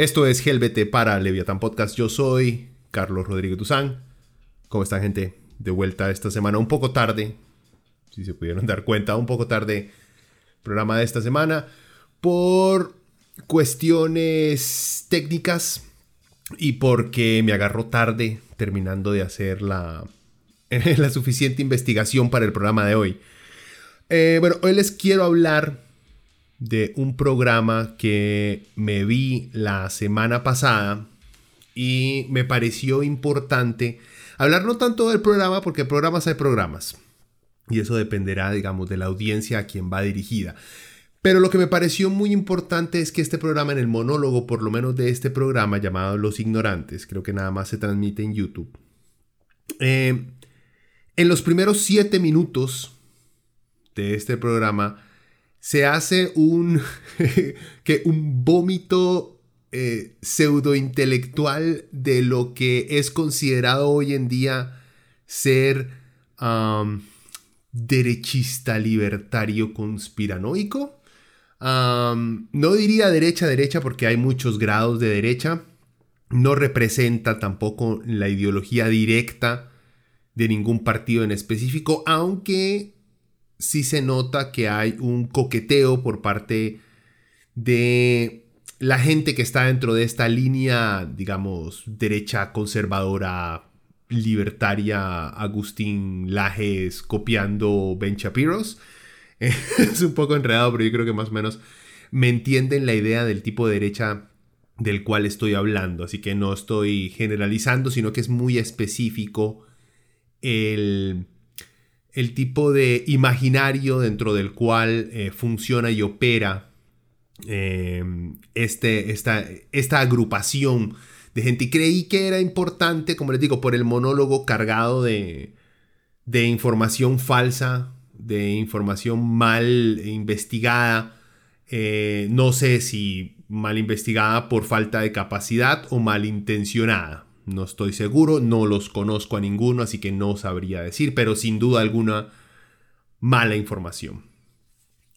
Esto es GLBT para Leviathan Podcast. Yo soy Carlos Rodríguez Duzán. ¿Cómo están, gente? De vuelta esta semana, un poco tarde. Si se pudieron dar cuenta, un poco tarde. Programa de esta semana. Por cuestiones técnicas y porque me agarró tarde terminando de hacer la, la suficiente investigación para el programa de hoy. Eh, bueno, hoy les quiero hablar de un programa que me vi la semana pasada y me pareció importante hablar no tanto del programa, porque programas hay programas. Y eso dependerá, digamos, de la audiencia a quien va dirigida. Pero lo que me pareció muy importante es que este programa, en el monólogo, por lo menos de este programa llamado Los Ignorantes, creo que nada más se transmite en YouTube. Eh, en los primeros siete minutos de este programa, se hace un, que un vómito eh, pseudo intelectual de lo que es considerado hoy en día ser derechista, libertario, conspiranoico. no diría derecha, derecha, porque hay muchos grados de derecha. No representa tampoco la ideología directa de ningún partido en específico, aunque sí se nota que hay un coqueteo por parte de la gente que está dentro de esta línea, digamos, derecha conservadora, libertaria, Agustín Lajes copiando Ben Shapiro's. es un poco enredado, pero yo creo que más o menos me entienden la idea del tipo de derecha del cual estoy hablando. Así que no estoy generalizando, sino que es muy específico el el tipo de imaginario dentro del cual eh, funciona y opera eh, este, esta, esta agrupación de gente. Y creí que era importante, como les digo, por el monólogo cargado de, de información falsa, de información mal investigada. Eh, no sé si mal investigada por falta de capacidad o mal intencionada. No estoy seguro, no los conozco a ninguno, así que no sabría decir, pero sin duda alguna mala información.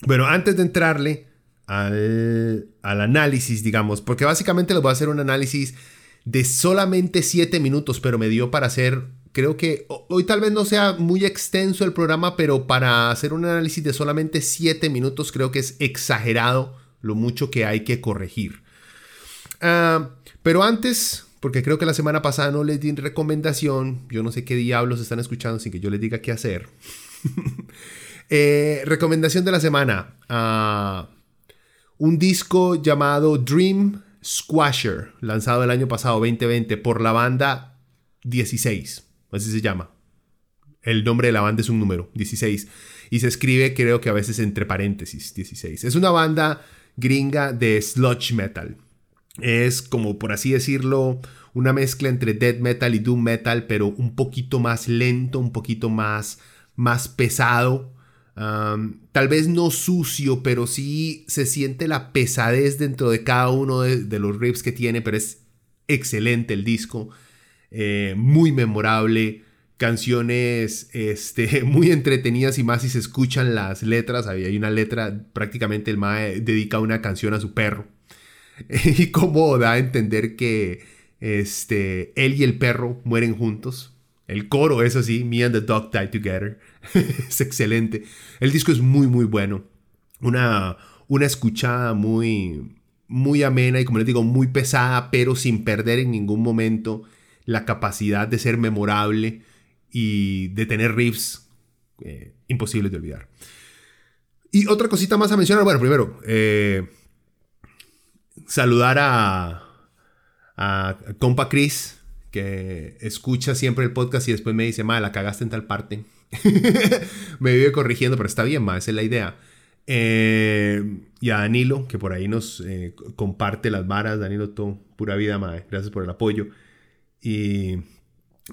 Bueno, antes de entrarle al, análisis, digamos, porque básicamente les voy a hacer un análisis de solamente 7 minutos, pero me dio para hacer, creo que hoy tal vez no sea muy extenso el programa, pero para hacer un análisis de solamente 7 minutos creo que es exagerado lo mucho que hay que corregir. Ah, pero antes porque creo que la semana pasada no les di recomendación. Yo no sé qué diablos están escuchando sin que yo les diga qué hacer. Eh, recomendación de la semana. Ah, un disco llamado Dream Squasher, lanzado el año pasado, 2020, por la banda 16. Así se llama. El nombre de la banda es un número, 16. Y se escribe, creo que a veces entre paréntesis, 16. Es una banda gringa de sludge metal. Es como por así decirlo, una mezcla entre death metal y doom metal, pero un poquito más lento, un poquito más, más pesado. tal vez no sucio, pero sí se siente la pesadez dentro de cada uno de, los riffs que tiene, pero es excelente el disco, eh, muy memorable, canciones este, muy entretenidas y más si se escuchan las letras, hay una letra, prácticamente el Mae dedica una canción a su perro. y cómo da a entender que este, él y el perro mueren juntos. El coro, eso sí, Me and the Dog Die Together. es excelente. El disco es muy, muy bueno. Una, una escuchada muy, muy amena y, como les digo, muy pesada, pero sin perder en ningún momento la capacidad de ser memorable y de tener riffs eh, imposibles de olvidar. Y otra cosita más a mencionar. Bueno, primero, eh, saludar a, compa Chris, que escucha siempre el podcast y después me dice, ma, la cagaste en tal parte. me vive corrigiendo, pero está bien, ma, esa es la idea. Eh, y a Danilo, que por ahí nos eh, comparte las varas. Danilo, todo, pura vida, ma, gracias por el apoyo. Y,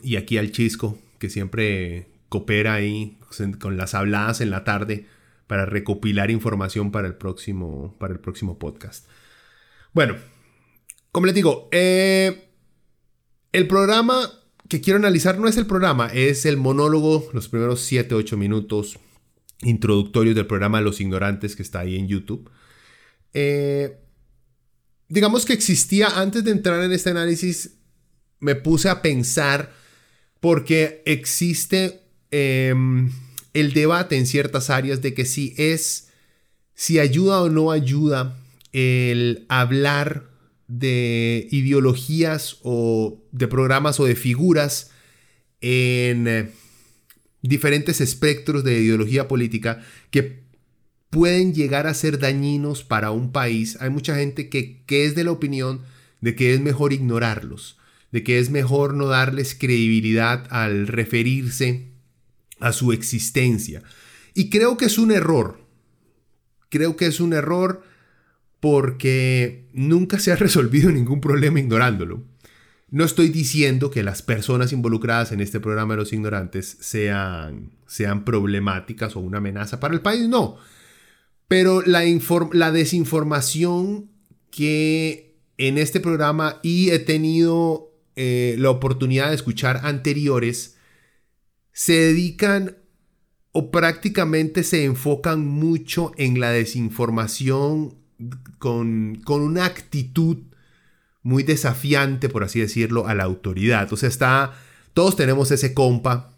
y aquí al Chisco, que siempre coopera ahí con las habladas en la tarde para recopilar información para el próximo, para el próximo podcast. Bueno, como les digo, eh, el programa que quiero analizar no es el programa, es el monólogo, los primeros 7, 8 minutos introductorios del programa Los Ignorantes que está ahí en YouTube. Eh, digamos que existía antes de entrar en este análisis, me puse a pensar porque existe em, el debate en ciertas áreas de que si es, si ayuda o no ayuda el hablar de ideologías o de programas o de figuras en eh, diferentes espectros de ideología política que pueden llegar a ser dañinos para un país. Hay mucha gente que, que es de la opinión de que es mejor ignorarlos, de que es mejor no darles credibilidad al referirse a su existencia. Y creo que es un error. Creo que es un error porque nunca se ha resolvido ningún problema ignorándolo. No estoy diciendo que las personas involucradas en este programa de los ignorantes sean, sean problemáticas o una amenaza para el país, no. Pero la, desinformación que en este programa y he tenido eh, la oportunidad de escuchar anteriores, se dedican o prácticamente se enfocan mucho en la desinformación con, con una actitud muy desafiante, por así decirlo, a la autoridad. O sea, está, todos tenemos ese compa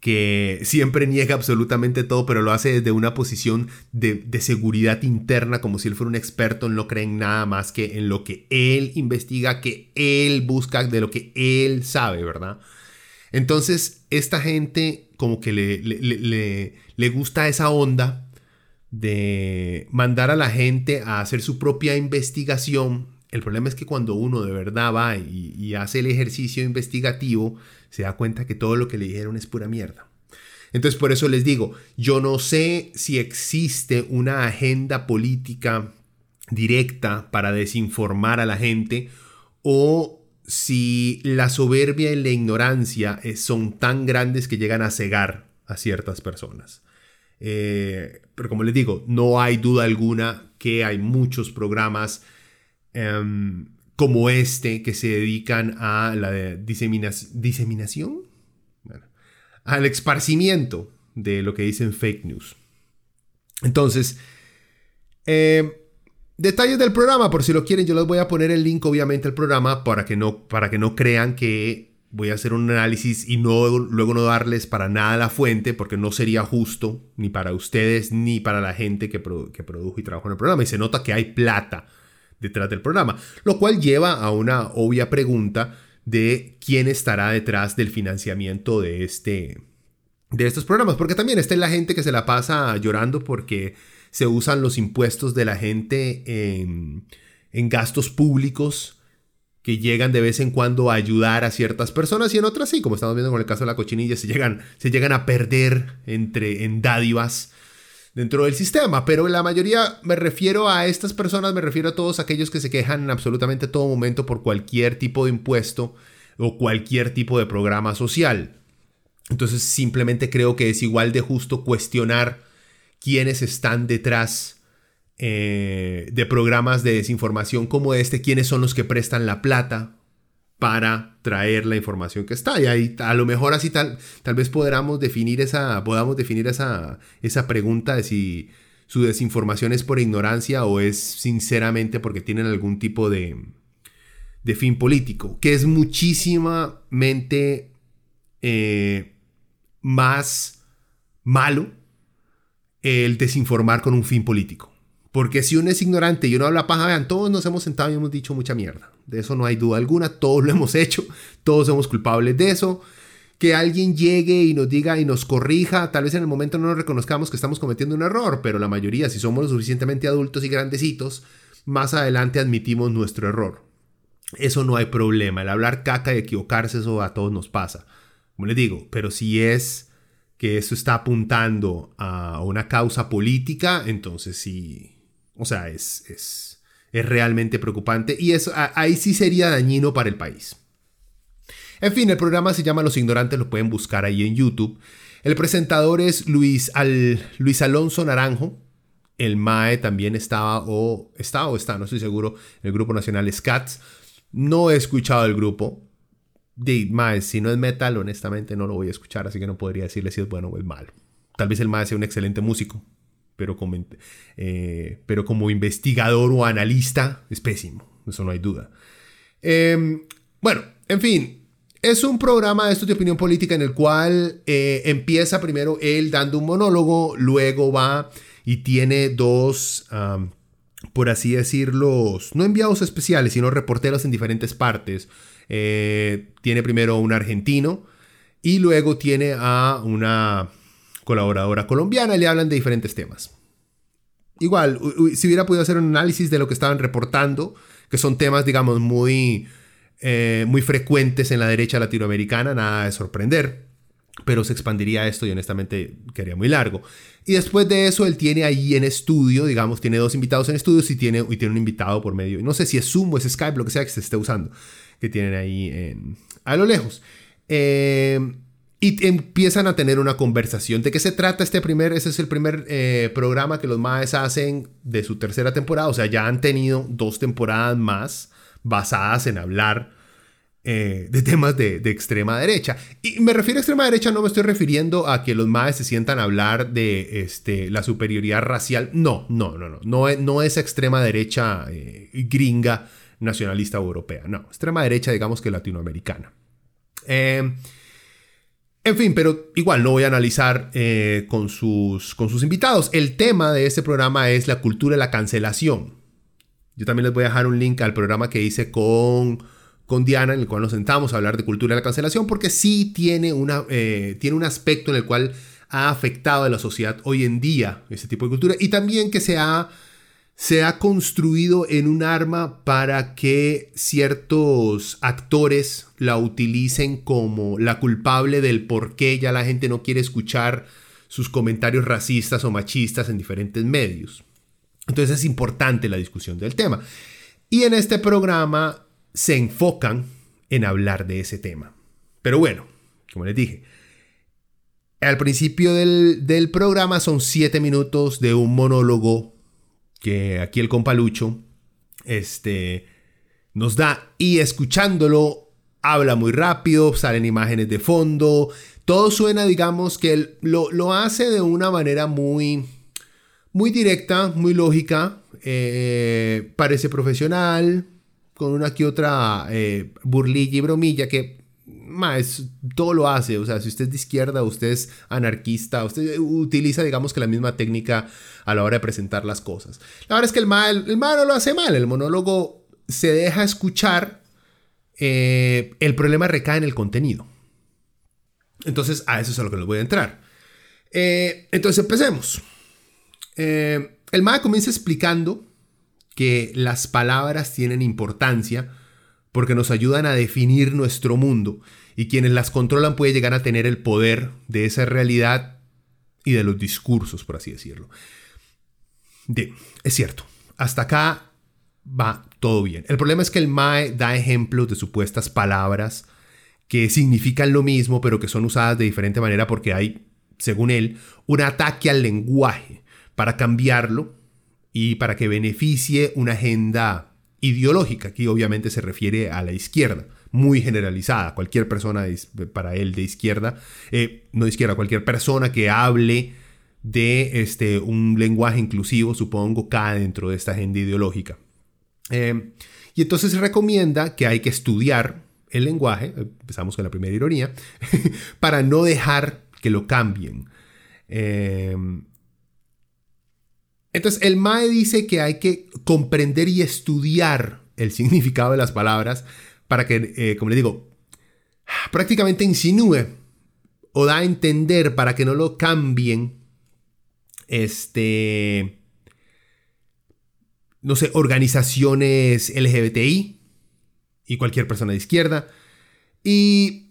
que siempre niega absolutamente todo, pero lo hace desde una posición de, de, seguridad interna, como si él fuera un experto, no cree en nada más que en lo que él investiga, que él busca, de lo que él sabe, ¿verdad? Entonces, esta gente como que le, le, le, gusta esa onda de mandar a la gente a hacer su propia investigación. El problema es que cuando uno de verdad va y, hace el ejercicio investigativo, se da cuenta que todo lo que le dijeron es pura mierda. Entonces, por eso les digo, yo no sé si existe una agenda política directa para desinformar a la gente o si la soberbia y la ignorancia eh, son tan grandes que llegan a cegar a ciertas personas. Eh, pero como les digo, no hay duda alguna que hay muchos programas em, como este que se dedican a la diseminación, al esparcimiento de lo que dicen fake news. Entonces, eh, Detalles del programa, por si lo quieren, yo les voy a poner el link obviamente al programa para que no, para que no crean que voy a hacer un análisis y no, luego no darles para nada la fuente, porque no sería justo ni para ustedes ni para la gente que, que produjo y trabajó en el programa. Y se nota que hay plata detrás del programa, lo cual lleva a una obvia pregunta de quién estará detrás del financiamiento de, este, de estos programas, porque también está la gente que se la pasa llorando porque se usan los impuestos de la gente en, gastos públicos que llegan de vez en cuando a ayudar a ciertas personas y en otras sí, como estamos viendo con el caso de la cochinilla, se llegan, se llegan a perder entre, en dádivas dentro del sistema, pero la mayoría me refiero a estas personas, me refiero a todos aquellos que se quejan en absolutamente todo momento por cualquier tipo de impuesto o cualquier tipo de programa social. Entonces simplemente creo que es igual de justo cuestionar quiénes están detrás eh, de programas de desinformación como este, quiénes son los que prestan la plata para traer la información que está. Y ahí a lo mejor así tal, tal vez podamos definir esa, podamos definir esa, esa pregunta de si su desinformación es por ignorancia o es sinceramente porque tienen algún tipo de, de fin político, que es muchísimamente eh, más malo el desinformar con un fin político. Porque si uno es ignorante y uno habla paja, vean, todos nos hemos sentado y hemos dicho mucha mierda. De eso no hay duda alguna, todos lo hemos hecho, todos somos culpables de eso. que alguien llegue y nos diga y nos corrija. Tal vez en el momento no nos reconozcamos que estamos cometiendo un error, pero la mayoría, si somos lo suficientemente adultos y grandecitos, más adelante admitimos nuestro error. Eso no hay problema. El hablar caca y equivocarse, eso a todos nos pasa. Como les digo, pero si es que eso está apuntando a una causa política, entonces sí, o sea, es, es, es realmente preocupante y eso, ahí sí sería dañino para el país. En fin, el programa se llama Los Ignorantes, lo pueden buscar ahí en YouTube. El presentador es Luis, Al, Luis Alonso Naranjo. El MAE también estaba o está o está, no estoy seguro, el Grupo Nacional SCATS. No he escuchado el grupo. De MAE, si no es metal, honestamente no lo voy a escuchar, así que no podría decirle si es bueno o es malo. Tal vez el MAE sea un excelente músico, pero como, eh, pero como investigador o analista es pésimo, eso no hay duda. Em, bueno, en fin, es un programa de esto de opinión política en el cual eh, empieza primero él dando un monólogo, luego va y tiene dos, por así decirlo, no enviados especiales, sino reporteros en diferentes partes. Eh, tiene primero un argentino y luego tiene a una colaboradora colombiana le hablan de diferentes temas. Igual, si hubiera podido hacer un análisis de lo que estaban reportando, que son temas, digamos, muy eh, muy frecuentes en la derecha latinoamericana, nada de sorprender, pero se expandiría esto y honestamente quedaría muy largo. Y después de eso, él tiene ahí en estudio, digamos, tiene dos invitados en estudio y tiene, y tiene un invitado por medio, no sé si es Zoom o es Skype, lo que sea que se esté usando, que tienen ahí a lo lejos. Eh, y empiezan a tener una conversación. ¿De qué se trata este primer? Ese es el primer eh, programa que los Maes hacen de su tercera temporada. O sea, ya han tenido dos temporadas más basadas en hablar eh, de temas de, extrema derecha. Y me refiero a extrema derecha, no me estoy refiriendo a que los maes se sientan a hablar de este, la superioridad racial. No, no, no, no. No, es, no es extrema derecha eh, gringa, nacionalista europea. No, extrema derecha, digamos que latinoamericana. Eh, en fin, pero igual no voy a analizar con, sus, con sus invitados. El tema de este programa es la cultura de la cancelación. Yo también les voy a dejar un link al programa que hice con, con Diana, en el cual nos sentamos a hablar de cultura de la cancelación, porque sí tiene, una, eh, tiene un aspecto en el cual ha afectado a la sociedad hoy en día ese tipo de cultura y también que se ha, se ha construido en un arma para que ciertos actores la utilicen como la culpable del por qué ya la gente no quiere escuchar sus comentarios racistas o machistas en diferentes medios. Entonces es importante la discusión del tema. Y en este programa se enfocan en hablar de ese tema. Pero bueno, como les dije, al principio del, programa son siete minutos de un monólogo que aquí el compalucho este, nos da y escuchándolo habla muy rápido, salen imágenes de fondo, todo suena, digamos, que él lo, lo hace de una manera muy muy directa, muy lógica, eh, parece profesional, con una que otra eh, burlilla y bromilla que más todo lo hace. O sea, si usted es de izquierda, usted es anarquista, usted utiliza, digamos que la misma técnica a la hora de presentar las cosas. La verdad es que el mal, el mal no lo hace mal. El monólogo se deja escuchar. Eh, el problema recae en el contenido. Entonces, a eso es a lo que les voy a entrar. entonces, empecemos. Eh, el MAE comienza explicando que las palabras tienen importancia porque nos ayudan a definir nuestro mundo y quienes las controlan pueden llegar a tener el poder de esa realidad y de los discursos, por así decirlo. De, es cierto, hasta acá va todo bien. El problema es que el MAE da ejemplos de supuestas palabras que significan lo mismo, pero que son usadas de diferente manera porque hay, según él, un ataque al lenguaje para cambiarlo y para que beneficie una agenda ideológica, que obviamente se refiere a la izquierda, muy generalizada. Cualquier persona, para él, de izquierda, eh, no de izquierda, cualquier persona que hable de este, un lenguaje inclusivo, supongo, cae dentro de esta agenda ideológica. Eh, y entonces recomienda que hay que estudiar el lenguaje, empezamos con la primera ironía, para no dejar que lo cambien. Eh, entonces, el MAE dice que hay que comprender y estudiar el significado de las palabras para que, eh, como le digo, prácticamente insinúe o da a entender para que no lo cambien, este, no sé, organizaciones LGBTI y cualquier persona de izquierda. Y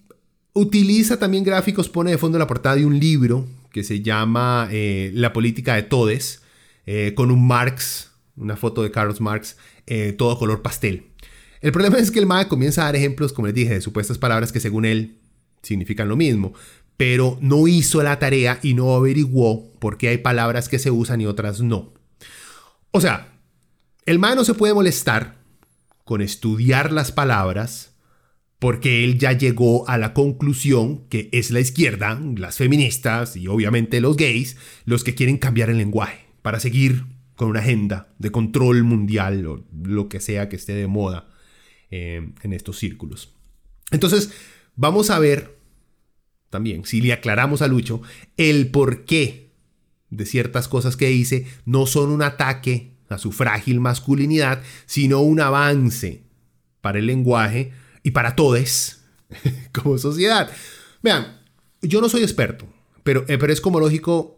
utiliza también gráficos, pone de fondo la portada de un libro que se llama eh, La política de todes, eh, con un Marx, una foto de Carlos Marx, eh, todo color pastel. El problema es que el MAE comienza a dar ejemplos, como les dije, de supuestas palabras que según él significan lo mismo, pero no hizo la tarea y no averiguó por qué hay palabras que se usan y otras no. O sea, el MAE no se puede molestar con estudiar las palabras porque él ya llegó a la conclusión que es la izquierda, las feministas y obviamente los gays los que quieren cambiar el lenguaje para seguir con una agenda de control mundial o lo que sea que esté de moda eh, en estos círculos. Entonces, vamos a ver también, si le aclaramos a Lucho, el por qué de ciertas cosas que dice no son un ataque a su frágil masculinidad, sino un avance para el lenguaje y para todos como sociedad. Vean, yo no soy experto, pero, eh, pero es como lógico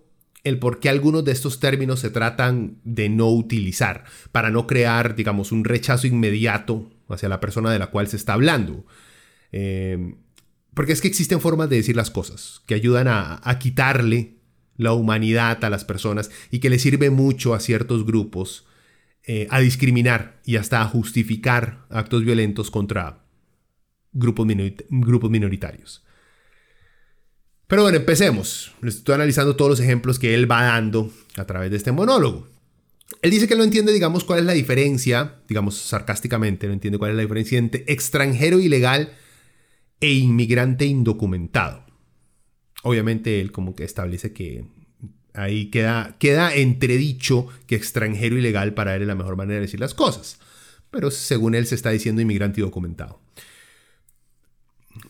el por qué algunos de estos términos se tratan de no utilizar, para no crear, digamos, un rechazo inmediato hacia la persona de la cual se está hablando. Eh, porque es que existen formas de decir las cosas que ayudan a, quitarle la humanidad a las personas y que le sirve mucho a ciertos grupos eh, a discriminar y hasta a justificar actos violentos contra grupos, grupos minoritarios. Pero bueno, empecemos. Estoy analizando todos los ejemplos que él va dando a través de este monólogo. Él dice que no entiende, digamos, cuál es la diferencia, digamos sarcásticamente, no entiende cuál es la diferencia entre extranjero ilegal e inmigrante indocumentado. Obviamente él como que establece que ahí queda, queda entredicho que extranjero ilegal para él es la mejor manera de decir las cosas. Pero según él se está diciendo inmigrante indocumentado.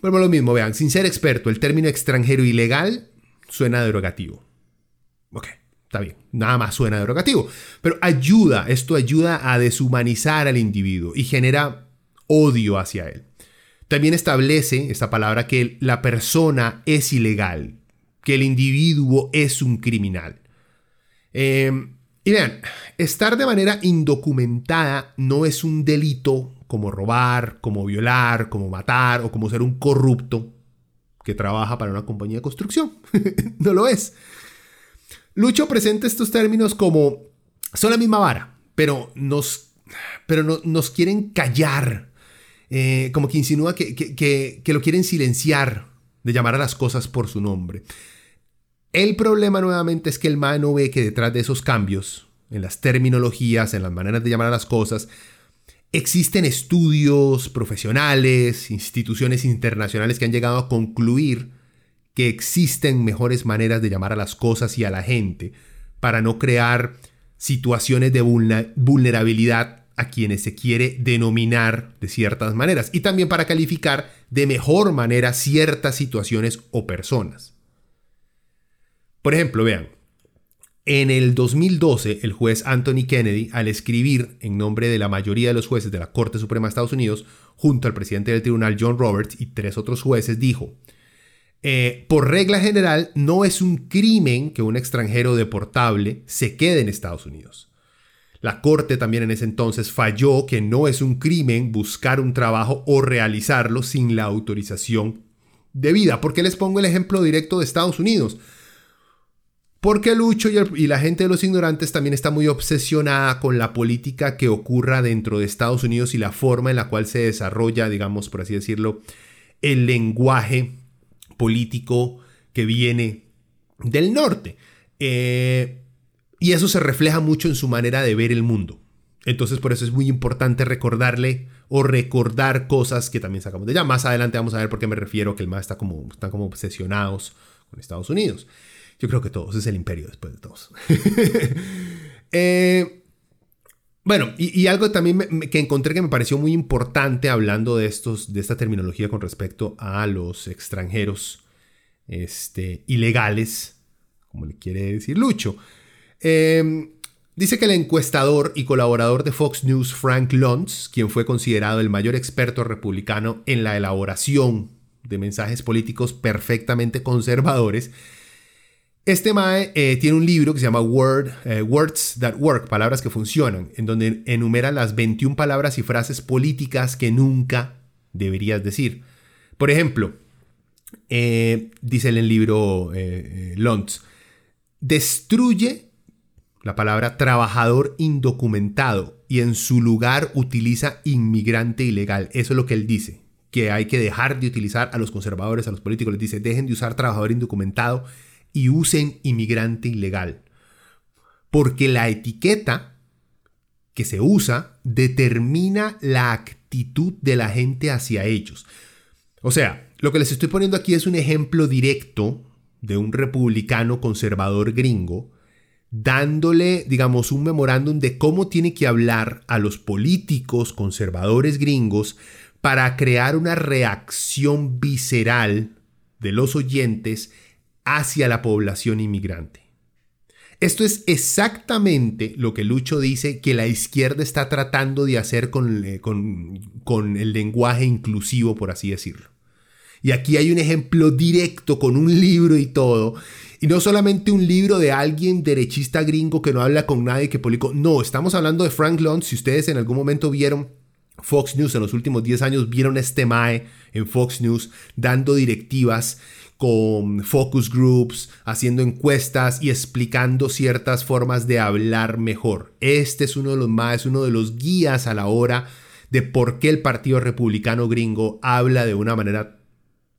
Bueno, lo mismo, vean, sin ser experto, el término extranjero ilegal suena derogativo. Ok, está bien, nada más suena derogativo. Pero ayuda, esto ayuda a deshumanizar al individuo y genera odio hacia él. También establece esta palabra que la persona es ilegal, que el individuo es un criminal. Em, y vean, estar de manera indocumentada no es un delito como robar, como violar, como matar o como ser un corrupto que trabaja para una compañía de construcción. no lo es. Lucho presenta estos términos como son la misma vara, pero nos, pero no, nos quieren callar eh, como que insinúa que, lo quieren silenciar de llamar a las cosas por su nombre. El problema nuevamente es que el MAE no ve que detrás de esos cambios, en las terminologías, en las maneras de llamar a las cosas, existen estudios profesionales, instituciones internacionales que han llegado a concluir que existen mejores maneras de llamar a las cosas y a la gente para no crear situaciones de vulnerabilidad a quienes se quiere denominar de ciertas maneras y también para calificar de mejor manera ciertas situaciones o personas. Por ejemplo, vean, en el 2012 el juez Anthony Kennedy, al escribir en nombre de la mayoría de los jueces de la Corte Suprema de Estados Unidos, junto al presidente del tribunal John Roberts y tres otros jueces, dijo, eh, por regla general, no es un crimen que un extranjero deportable se quede en Estados Unidos. La Corte también en ese entonces falló que no es un crimen buscar un trabajo o realizarlo sin la autorización debida. ¿Por qué les pongo el ejemplo directo de Estados Unidos? Porque Lucho y, la gente de los ignorantes también está muy obsesionada con la política que ocurra dentro de Estados Unidos y la forma en la cual se desarrolla, digamos, por así decirlo, el lenguaje político que viene del norte. Eh, y eso se refleja mucho en su manera de ver el mundo. Entonces por eso es muy importante recordarle o recordar cosas que también sacamos de allá. Más adelante vamos a ver por qué me refiero que el más está como, están como obsesionados con Estados Unidos. Yo creo que todos, es el imperio después de todos. Eh, bueno, y, algo también que encontré que me pareció muy importante hablando de, estos, de esta terminología con respecto a los extranjeros este, ilegales, como le quiere decir Lucho. Em, dice que el encuestador y colaborador de Fox News, Frank Luntz, quien fue considerado el mayor experto republicano en la elaboración de mensajes políticos perfectamente conservadores. Este Mae eh, tiene un libro que se llama Word, eh, Words That Work, Palabras que Funcionan, en donde enumera las 21 palabras y frases políticas que nunca deberías decir. Por ejemplo, eh, dice en el libro Lontz, destruye la palabra trabajador indocumentado y en su lugar utiliza inmigrante ilegal. Eso es lo que él dice, que hay que dejar de utilizar a los conservadores, a los políticos, les dice, dejen de usar trabajador indocumentado y usen inmigrante ilegal. Porque la etiqueta que se usa determina la actitud de la gente hacia ellos. O sea, lo que les estoy poniendo aquí es un ejemplo directo de un republicano conservador gringo dándole, digamos, un memorándum de cómo tiene que hablar a los políticos conservadores gringos para crear una reacción visceral de los oyentes hacia la población inmigrante. Esto es exactamente lo que Lucho dice que la izquierda está tratando de hacer con, eh, con, el lenguaje inclusivo, por así decirlo. Y aquí hay un ejemplo directo con un libro y todo. Y no solamente un libro de alguien derechista gringo que no habla con nadie que publicó. No, estamos hablando de Frank Luntz. Si ustedes en algún momento vieron Fox News en los últimos 10 años, vieron este MAE en Fox News dando directivas con focus groups, haciendo encuestas y explicando ciertas formas de hablar mejor. Este es uno de los más, uno de los guías a la hora de por qué el Partido Republicano gringo habla de una manera,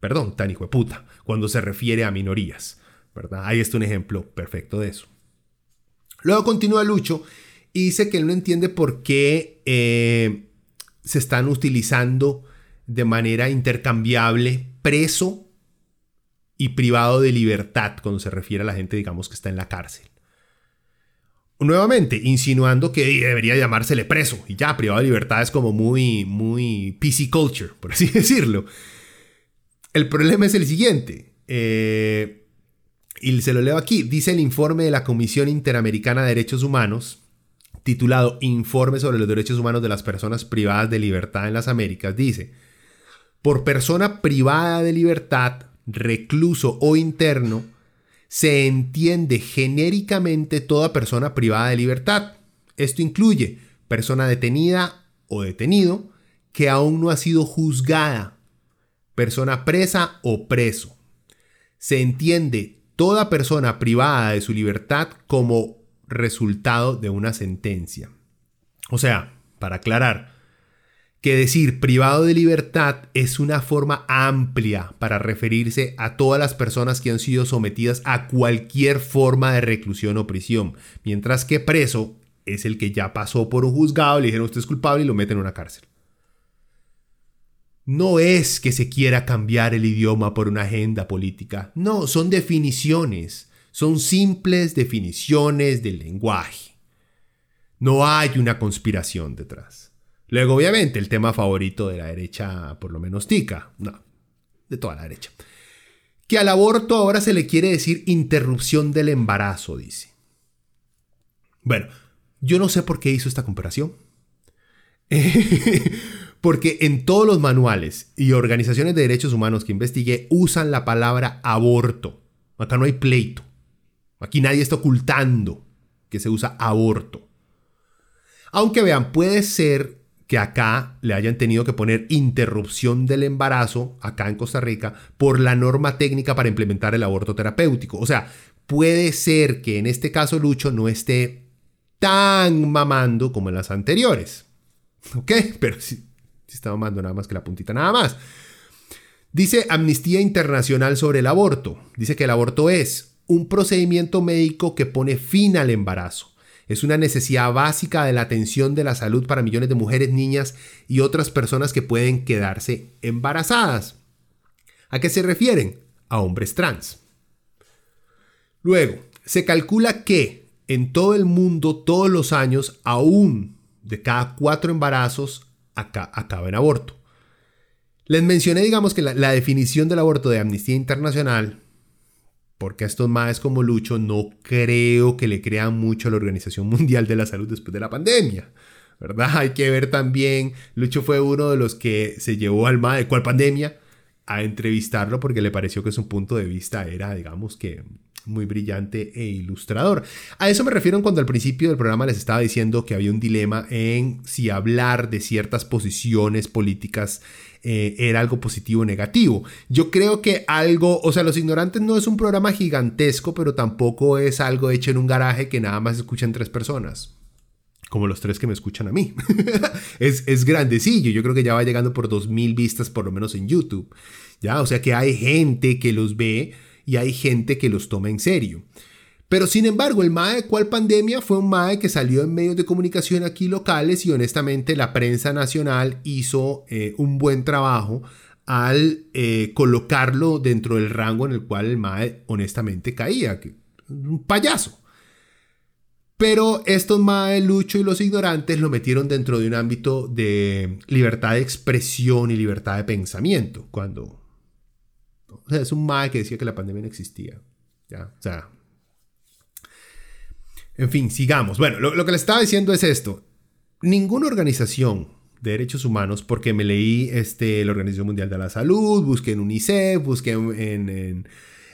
perdón, tan hijo de puta, cuando se refiere a minorías. ¿verdad? Ahí está un ejemplo perfecto de eso. Luego continúa Lucho y dice que él no entiende por qué eh, se están utilizando de manera intercambiable preso y privado de libertad cuando se refiere a la gente, digamos, que está en la cárcel. Nuevamente, insinuando que debería llamársele preso y ya, privado de libertad es como muy, muy PC culture, por así decirlo. El problema es el siguiente, eh, y se lo leo aquí, dice el informe de la Comisión Interamericana de Derechos Humanos, titulado Informe sobre los Derechos Humanos de las Personas Privadas de Libertad en las Américas, dice, por persona privada de libertad, recluso o interno, se entiende genéricamente toda persona privada de libertad. Esto incluye persona detenida o detenido que aún no ha sido juzgada, persona presa o preso. Se entiende toda persona privada de su libertad como resultado de una sentencia. O sea, para aclarar, que decir privado de libertad es una forma amplia para referirse a todas las personas que han sido sometidas a cualquier forma de reclusión o prisión, mientras que preso es el que ya pasó por un juzgado, le dijeron usted es culpable y lo meten en una cárcel. No es que se quiera cambiar el idioma por una agenda política, no, son definiciones, son simples definiciones del lenguaje. No hay una conspiración detrás. Luego, obviamente, el tema favorito de la derecha, por lo menos tica, no, de toda la derecha. Que al aborto ahora se le quiere decir interrupción del embarazo, dice. Bueno, yo no sé por qué hizo esta comparación. Porque en todos los manuales y organizaciones de derechos humanos que investigué usan la palabra aborto. Acá no hay pleito. Aquí nadie está ocultando que se usa aborto. Aunque vean, puede ser que acá le hayan tenido que poner interrupción del embarazo, acá en Costa Rica, por la norma técnica para implementar el aborto terapéutico. O sea, puede ser que en este caso Lucho no esté tan mamando como en las anteriores. ¿Ok? Pero sí, sí está mamando nada más que la puntita, nada más. Dice Amnistía Internacional sobre el aborto. Dice que el aborto es un procedimiento médico que pone fin al embarazo es una necesidad básica de la atención de la salud para millones de mujeres, niñas y otras personas que pueden quedarse embarazadas. ¿A qué se refieren? A hombres trans. Luego, se calcula que en todo el mundo, todos los años, aún de cada cuatro embarazos, acaba en aborto. Les mencioné, digamos, que la, definición del aborto de Amnistía Internacional porque estos más como Lucho no creo que le crean mucho a la Organización Mundial de la Salud después de la pandemia. ¿Verdad? Hay que ver también, Lucho fue uno de los que se llevó al MAE, ¿cuál pandemia? a entrevistarlo porque le pareció que su punto de vista era, digamos que, muy brillante e ilustrador. A eso me refiero cuando al principio del programa les estaba diciendo que había un dilema en si hablar de ciertas posiciones políticas eh, era algo positivo o negativo. Yo creo que algo, o sea, Los Ignorantes no es un programa gigantesco, pero tampoco es algo hecho en un garaje que nada más escuchan tres personas como los tres que me escuchan a mí. es, es, grandecillo, yo creo que ya va llegando por 2.000 vistas por lo menos en YouTube. ¿ya? O sea que hay gente que los ve y hay gente que los toma en serio. Pero sin embargo, el MAE ¿Cuál Pandemia fue un MAE que salió en medios de comunicación aquí locales y honestamente la prensa nacional hizo eh, un buen trabajo al eh, colocarlo dentro del rango en el cual el MAE honestamente caía, que un payaso. Pero estos mae, Lucho y los ignorantes lo metieron dentro de un ámbito de libertad de expresión y libertad de pensamiento. Cuando. O sea, es un mae que decía que la pandemia no existía. ¿ya? O sea. En fin, sigamos. Bueno, lo, que le estaba diciendo es esto. Ninguna organización de derechos humanos, porque me leí este, la Organización Mundial de la Salud, busqué en UNICEF, busqué en,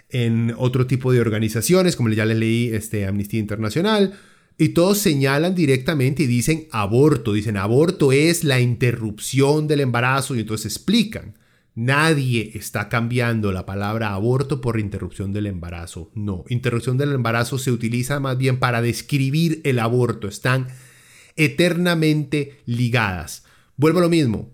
en, otro tipo de organizaciones, como ya les leí este, Amnistía Internacional y todos señalan directamente y dicen aborto, dicen aborto es la interrupción del embarazo y entonces explican. Nadie está cambiando la palabra aborto por interrupción del embarazo. No, interrupción del embarazo se utiliza más bien para describir el aborto. Están eternamente ligadas. Vuelvo a lo mismo.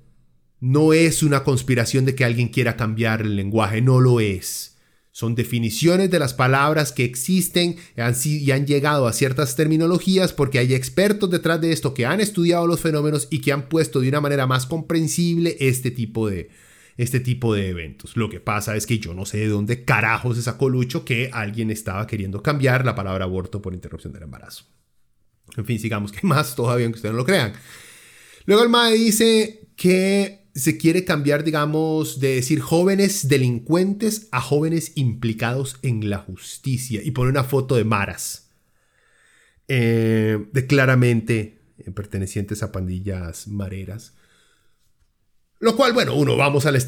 No es una conspiración de que alguien quiera cambiar el lenguaje, no lo es. Son definiciones de las palabras que existen y han llegado a ciertas terminologías porque hay expertos detrás de esto que han estudiado los fenómenos y que han puesto de una manera más comprensible este tipo de, este tipo de eventos. Lo que pasa es que yo no sé de dónde carajo se sacó Lucho que alguien estaba queriendo cambiar la palabra aborto por interrupción del embarazo. En fin, sigamos que más todavía que ustedes no lo crean. Luego el MAE dice que se quiere cambiar, digamos, de decir jóvenes delincuentes a jóvenes implicados en la justicia y pone una foto de maras, eh, de claramente eh, pertenecientes a pandillas mareras. Lo cual, bueno, uno, vamos a la,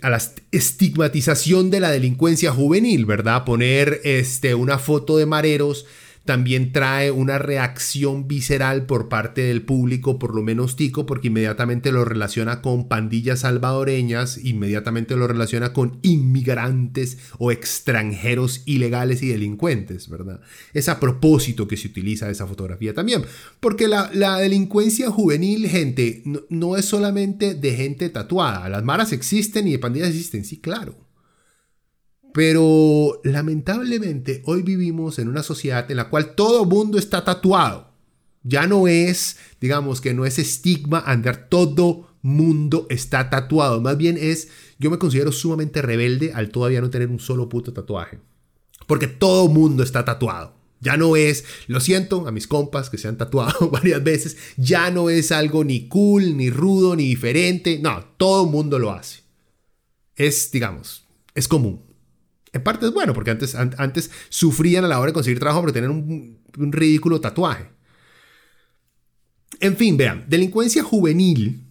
a la, estigmatización de la delincuencia juvenil, ¿verdad? Poner este, una foto de mareros también trae una reacción visceral por parte del público, por lo menos tico, porque inmediatamente lo relaciona con pandillas salvadoreñas, inmediatamente lo relaciona con inmigrantes o extranjeros ilegales y delincuentes, ¿verdad? Es a propósito que se utiliza esa fotografía también, porque la, delincuencia juvenil, gente, no, no es solamente de gente tatuada, las maras existen y de pandillas existen, sí, claro. Pero lamentablemente hoy vivimos en una sociedad en la cual todo mundo está tatuado. Ya no es, digamos que no es estigma andar todo mundo está tatuado. Más bien es, yo me considero sumamente rebelde al todavía no tener un solo puto tatuaje. Porque todo mundo está tatuado. Ya no es, lo siento a mis compas que se han tatuado varias veces, ya no es algo ni cool, ni rudo, ni diferente. No, todo mundo lo hace. Es, digamos, es común. En parte es bueno, porque antes, antes sufrían a la hora de conseguir trabajo por tener un, ridículo tatuaje. En fin, vean, delincuencia juvenil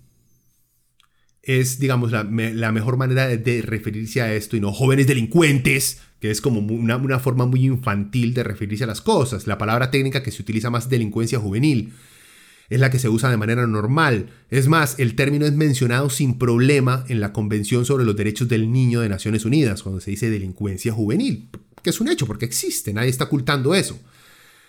es, digamos, la, mejor manera de, referirse a esto y no jóvenes delincuentes, que es como una, una, forma muy infantil de referirse a las cosas. La palabra técnica que se utiliza más delincuencia juvenil es la que se usa de manera normal. Es más, el término es mencionado sin problema en la Convención sobre los Derechos del Niño de Naciones Unidas, cuando se dice delincuencia juvenil, que es un hecho, porque existe, nadie está ocultando eso.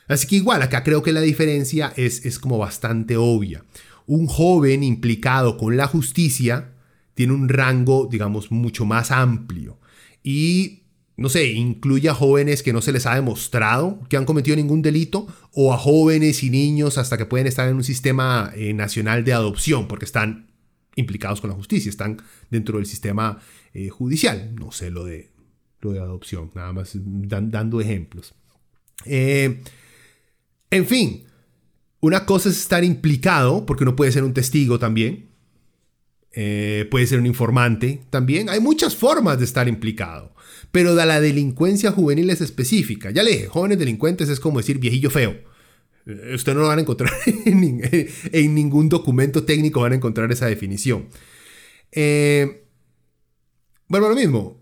Así que igual, acá creo que la diferencia es, es como bastante obvia. Un joven implicado con la justicia tiene un rango, digamos, mucho más amplio. Y no sé, incluye a jóvenes que no se les ha demostrado que han cometido ningún delito o a jóvenes y niños hasta que pueden estar en un sistema eh, nacional de adopción porque están implicados con la justicia, están dentro del sistema eh, judicial. No sé lo de, lo de adopción, nada más dando ejemplos. Eh, en fin, una cosa es estar implicado, porque uno puede ser un testigo también, puede ser un informante también. Hay muchas formas de estar implicado pero de la delincuencia juvenil es específica. Ya le dije, jóvenes delincuentes es como decir viejillo feo. Eh, usted no lo van a encontrar en, ningún documento técnico, van a encontrar esa definición. Eh, Bueno, lo mismo.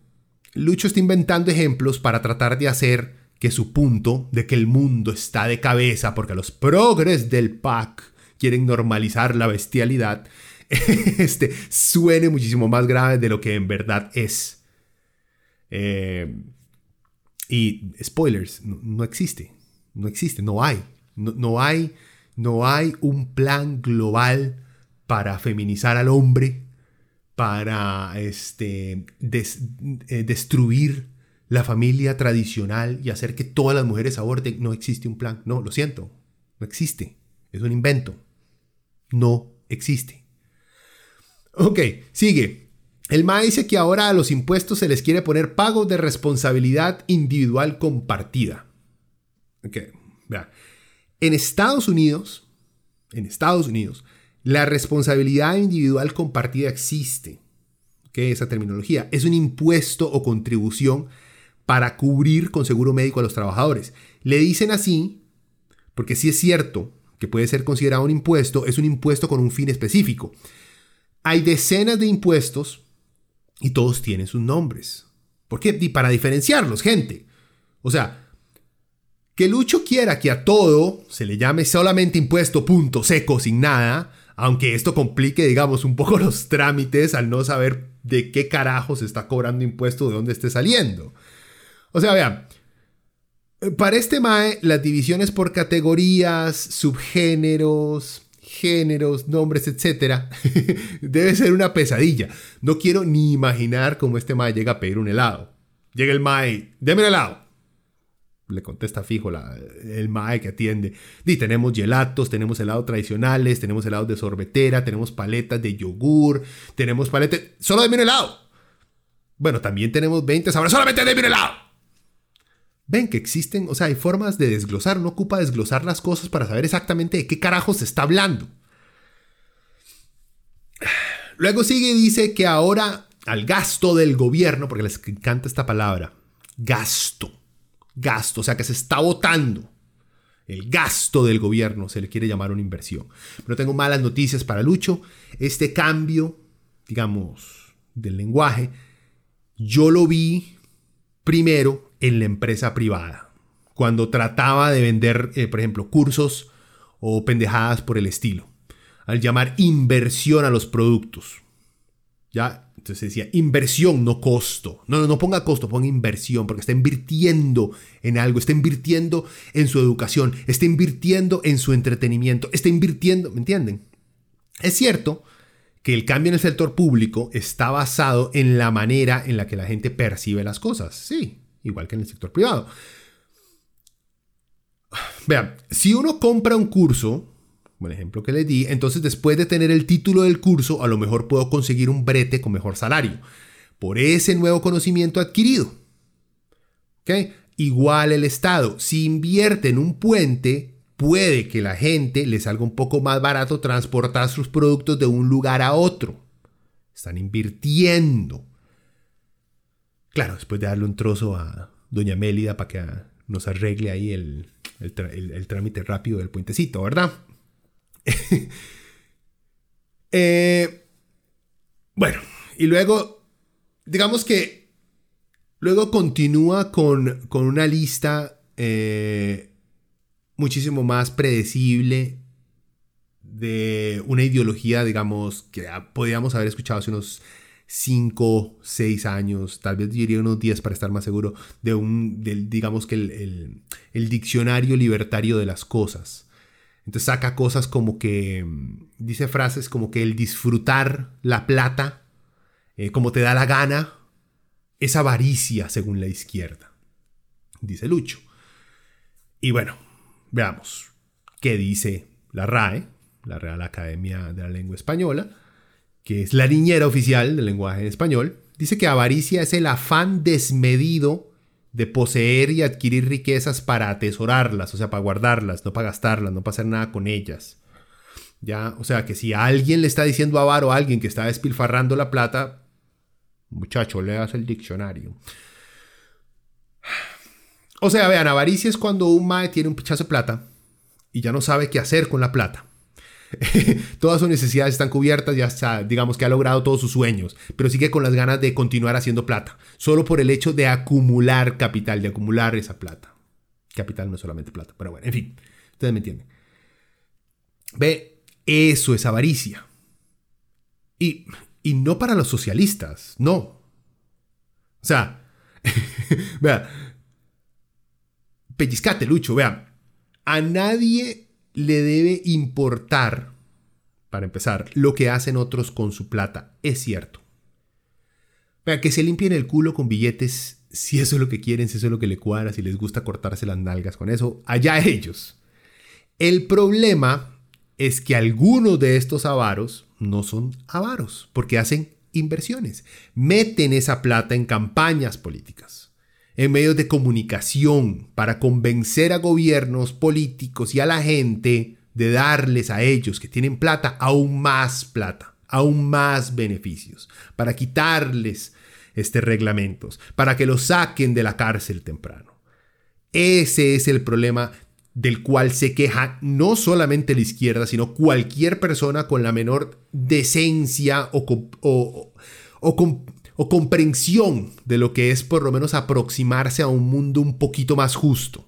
Lucho está inventando ejemplos para tratar de hacer que su punto de que el mundo está de cabeza porque los progres del PAC quieren normalizar la bestialidad, este, suene muchísimo más grave de lo que en verdad es. Eh, y spoilers, no, existe, no existe, no hay, no, hay, no hay un plan global para feminizar al hombre, para este, eh, destruir la familia tradicional y hacer que todas las mujeres aborten. No existe un plan, no, lo siento, no existe, es un invento, no existe. Ok, sigue. El MA dice que ahora a los impuestos se les quiere poner pagos de responsabilidad individual compartida. Ok, vea. En Estados Unidos, en Estados Unidos, la responsabilidad individual compartida existe. ¿Qué es esa terminología? Es un impuesto o contribución para cubrir con seguro médico a los trabajadores. Le dicen así porque si es cierto que puede ser considerado un impuesto, es un impuesto con un fin específico. Hay decenas de impuestos y todos tienen sus nombres. ¿Por qué? Y para diferenciarlos, gente. O sea, que Lucho quiera que a todo se le llame solamente impuesto punto seco sin nada, aunque esto complique, digamos, un poco los trámites al no saber de qué carajo se está cobrando impuesto, de dónde esté saliendo. O sea, vean, para este MAE, las divisiones por categorías, subgéneros, géneros, nombres, etcétera, debe ser una pesadilla. No quiero ni imaginar cómo este mae llega a pedir un helado. Llega el mae, deme el helado. Le contesta fijo el mae que atiende. Y tenemos gelatos, tenemos helados tradicionales, tenemos helados de sorbetera, tenemos paletas de yogur, tenemos paletas. Solo deme un helado. Bueno, también tenemos 20 sabores. Solamente deme un helado. Ven que existen, o sea, hay formas de desglosar, no ocupa desglosar las cosas para saber exactamente de qué carajo se está hablando. Luego sigue y dice que ahora al gasto del gobierno, porque les encanta esta palabra, gasto, gasto, o sea que se está votando. El gasto del gobierno se le quiere llamar una inversión. Pero tengo malas noticias para Lucho. Este cambio, digamos, del lenguaje, yo lo vi primero en la empresa privada. Cuando trataba de vender, eh, por ejemplo, cursos o pendejadas por el estilo. Al llamar inversión a los productos. ¿Ya? Entonces decía, inversión, no costo. No, no, no ponga costo, ponga inversión, porque está invirtiendo en algo, está invirtiendo en su educación, está invirtiendo en su entretenimiento, está invirtiendo, ¿me entienden? Es cierto que el cambio en el sector público está basado en la manera en la que la gente percibe las cosas. Sí, igual que en el sector privado. Vean, si uno compra un curso, el ejemplo que le di, entonces después de tener el título del curso, a lo mejor puedo conseguir un brete con mejor salario por ese nuevo conocimiento adquirido. ¿Okay? Igual el Estado, si invierte en un puente, puede que la gente le salga un poco más barato transportar sus productos de un lugar a otro. Están invirtiendo. Claro, después de darle un trozo a doña Mélida para que nos arregle ahí el, trámite rápido del puentecito, ¿verdad? Eh, bueno, y luego, digamos que luego continúa con, una lista eh, muchísimo más predecible de una ideología, digamos, que podríamos haber escuchado hace unos 5, 6 años, tal vez diría unos 10 para estar más seguro, de un, digamos que el, diccionario libertario de las cosas. Entonces saca cosas como que, mm, dice frases como que el disfrutar la plata, eh, como te da la gana, es avaricia según la izquierda, dice Lucho. Y bueno, veamos qué dice la RAE, la Real Academia de la Lengua Española que es la niñera oficial del lenguaje en español, dice que avaricia es el afán desmedido de poseer y adquirir riquezas para atesorarlas, o sea, para guardarlas, no para gastarlas, no para hacer nada con ellas. Ya, o sea, que si alguien le está diciendo avaro a alguien que está despilfarrando la plata, muchacho, leas el diccionario. O sea, vean, avaricia es cuando un mae tiene un pichazo de plata y ya no sabe qué hacer con la plata. Todas sus necesidades están cubiertas, ya está, digamos que ha logrado todos sus sueños, pero sigue con las ganas de continuar haciendo plata, solo por el hecho de acumular capital, de acumular esa plata. Capital no es solamente plata, pero bueno, en fin, ustedes me entienden. Ve, eso es avaricia. Y, y no para los socialistas, no. O sea, vea, pellizcate, Lucho, vea, a nadie le debe importar, para empezar, lo que hacen otros con su plata. Es cierto. Vea, que se limpien el culo con billetes, si eso es lo que quieren, si eso es lo que le cuadra, si les gusta cortarse las nalgas con eso, allá ellos. El problema es que algunos de estos avaros no son avaros, porque hacen inversiones, meten esa plata en campañas políticas, en medios de comunicación, para convencer a gobiernos políticos y a la gente de darles a ellos que tienen plata aún más plata, aún más beneficios, para quitarles este reglamentos, para que los saquen de la cárcel temprano. Ese es el problema del cual se queja no solamente la izquierda, sino cualquier persona con la menor decencia o, o, comprensión de lo que es por lo menos aproximarse a un mundo un poquito más justo.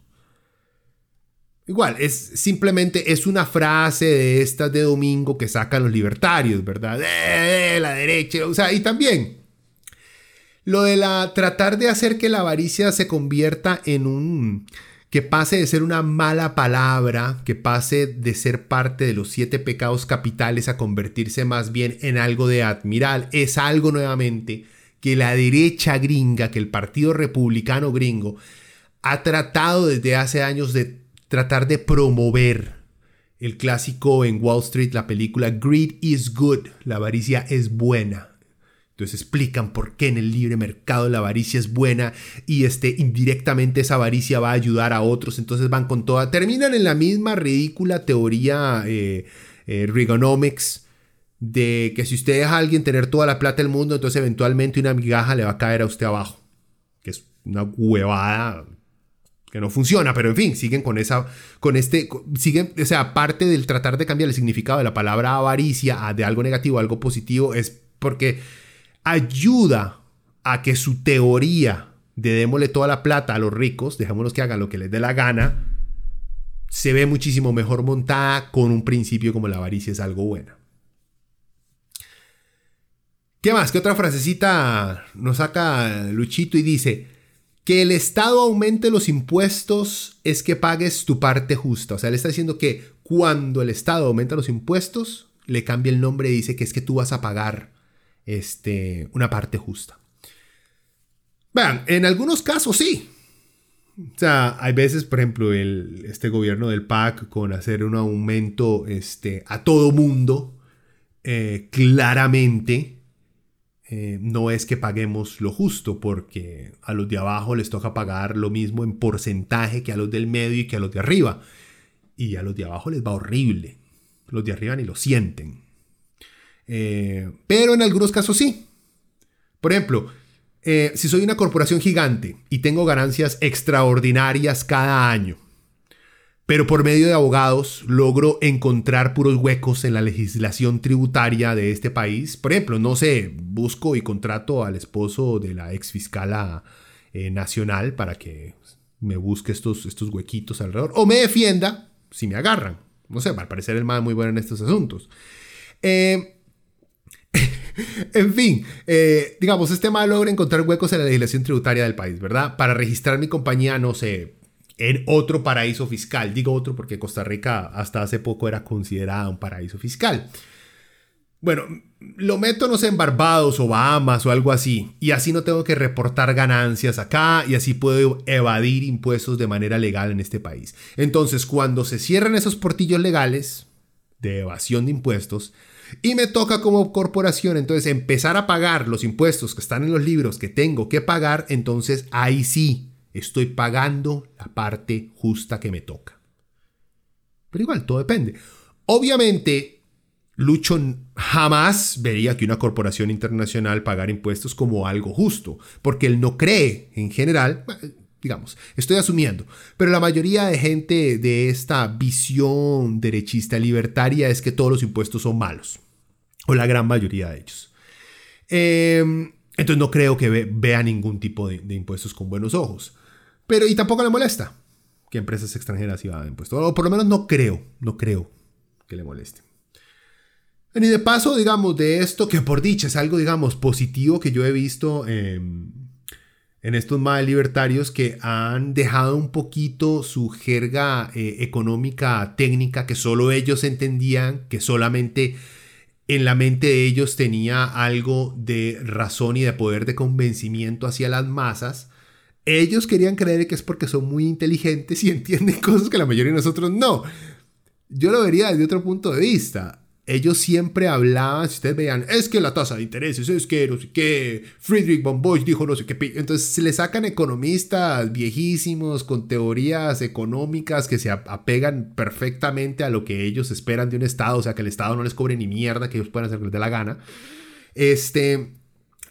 Igual, es simplemente es una frase de estas de domingo que sacan los libertarios, ¿verdad? Eh, la derecha, o sea, y también lo de la tratar de hacer que la avaricia se convierta en un que pase de ser una mala palabra, que pase de ser parte de los siete pecados capitales a convertirse más bien en algo de admiral, es algo nuevamente que la derecha gringa, que el Partido Republicano gringo, ha tratado desde hace años de tratar de promover el clásico en Wall Street, la película Greed is Good, la avaricia es buena. Entonces explican por qué en el libre mercado la avaricia es buena y este, indirectamente esa avaricia va a ayudar a otros. Entonces van con toda. Terminan en la misma ridícula teoría eh, eh de que si usted deja a alguien tener toda la plata del mundo, entonces eventualmente una migaja le va a caer a usted abajo. Que es una huevada que no funciona, pero en fin, siguen con esa, con este, siguen, o sea, aparte del tratar de cambiar el significado de la palabra avaricia a de algo negativo a algo positivo, es porque ayuda a que su teoría de démosle toda la plata a los ricos, dejémoslos que hagan lo que les dé la gana, se ve muchísimo mejor montada con un principio como la avaricia es algo buena. ¿Qué más? ¿Qué otra frasecita nos saca Luchito y dice que el Estado aumente los impuestos es que pagues tu parte justa? O sea, le está diciendo que cuando el Estado aumenta los impuestos, le cambia el nombre y dice que es que tú vas a pagar este, una parte justa. Vean, en algunos casos sí. O sea, hay veces, por ejemplo, el, este gobierno del PAC con hacer un aumento este, a todo mundo, eh, claramente eh, no es que paguemos lo justo, porque a los de abajo les toca pagar lo mismo en porcentaje que a los del medio y que a los de arriba. Y a los de abajo les va horrible. Los de arriba ni lo sienten. Eh, pero en algunos casos sí. Por ejemplo, eh, si soy una corporación gigante y tengo ganancias extraordinarias cada año, pero por medio de abogados logro encontrar puros huecos en la legislación tributaria de este país. Por ejemplo, no sé, busco y contrato al esposo de la ex fiscala eh, nacional para que me busque estos, estos huequitos alrededor o me defienda si me agarran. No sé, al parecer el más muy bueno en estos asuntos. Eh, en fin, eh, digamos, este mal logra encontrar huecos en la legislación tributaria del país, ¿verdad? Para registrar mi compañía, no sé, en otro paraíso fiscal. Digo otro porque Costa Rica hasta hace poco era considerada un paraíso fiscal. Bueno, lo meto, no sé, en Barbados o Bahamas o algo así. Y así no tengo que reportar ganancias acá y así puedo evadir impuestos de manera legal en este país. Entonces, cuando se cierran esos portillos legales de evasión de impuestos, y me toca como corporación entonces empezar a pagar los impuestos que están en los libros que tengo que pagar, entonces ahí sí estoy pagando la parte justa que me toca. Pero igual, todo depende. Obviamente, Lucho jamás vería que una corporación internacional pagar impuestos como algo justo, porque él no cree, en general, digamos, estoy asumiendo, pero la mayoría de gente de esta visión derechista libertaria es que todos los impuestos son malos, o la gran mayoría de ellos. Em, entonces no creo que vea ningún tipo de, impuestos con buenos ojos, pero y tampoco le molesta que empresas extranjeras iban a impuestos, o por lo menos no creo, no creo que le moleste. Y de paso, digamos, de esto que por dicha es algo, digamos, positivo que yo he visto en estos más libertarios que han dejado un poquito su jerga eh, económica técnica que solo ellos entendían, que solamente en la mente de ellos tenía algo de razón y de poder de convencimiento hacia las masas. Ellos querían creer que es porque son muy inteligentes y entienden cosas que la mayoría de nosotros no. Yo lo vería desde otro punto de vista ellos siempre hablaban, si ustedes vean, es que la tasa de intereses, es que no sé qué, Friedrich von Bosch dijo no sé qué. Entonces le sacan economistas viejísimos con teorías económicas que se apegan perfectamente a lo que ellos esperan de un Estado, o sea, que el Estado no les cobre ni mierda, que ellos puedan hacer lo que les dé la gana. Este,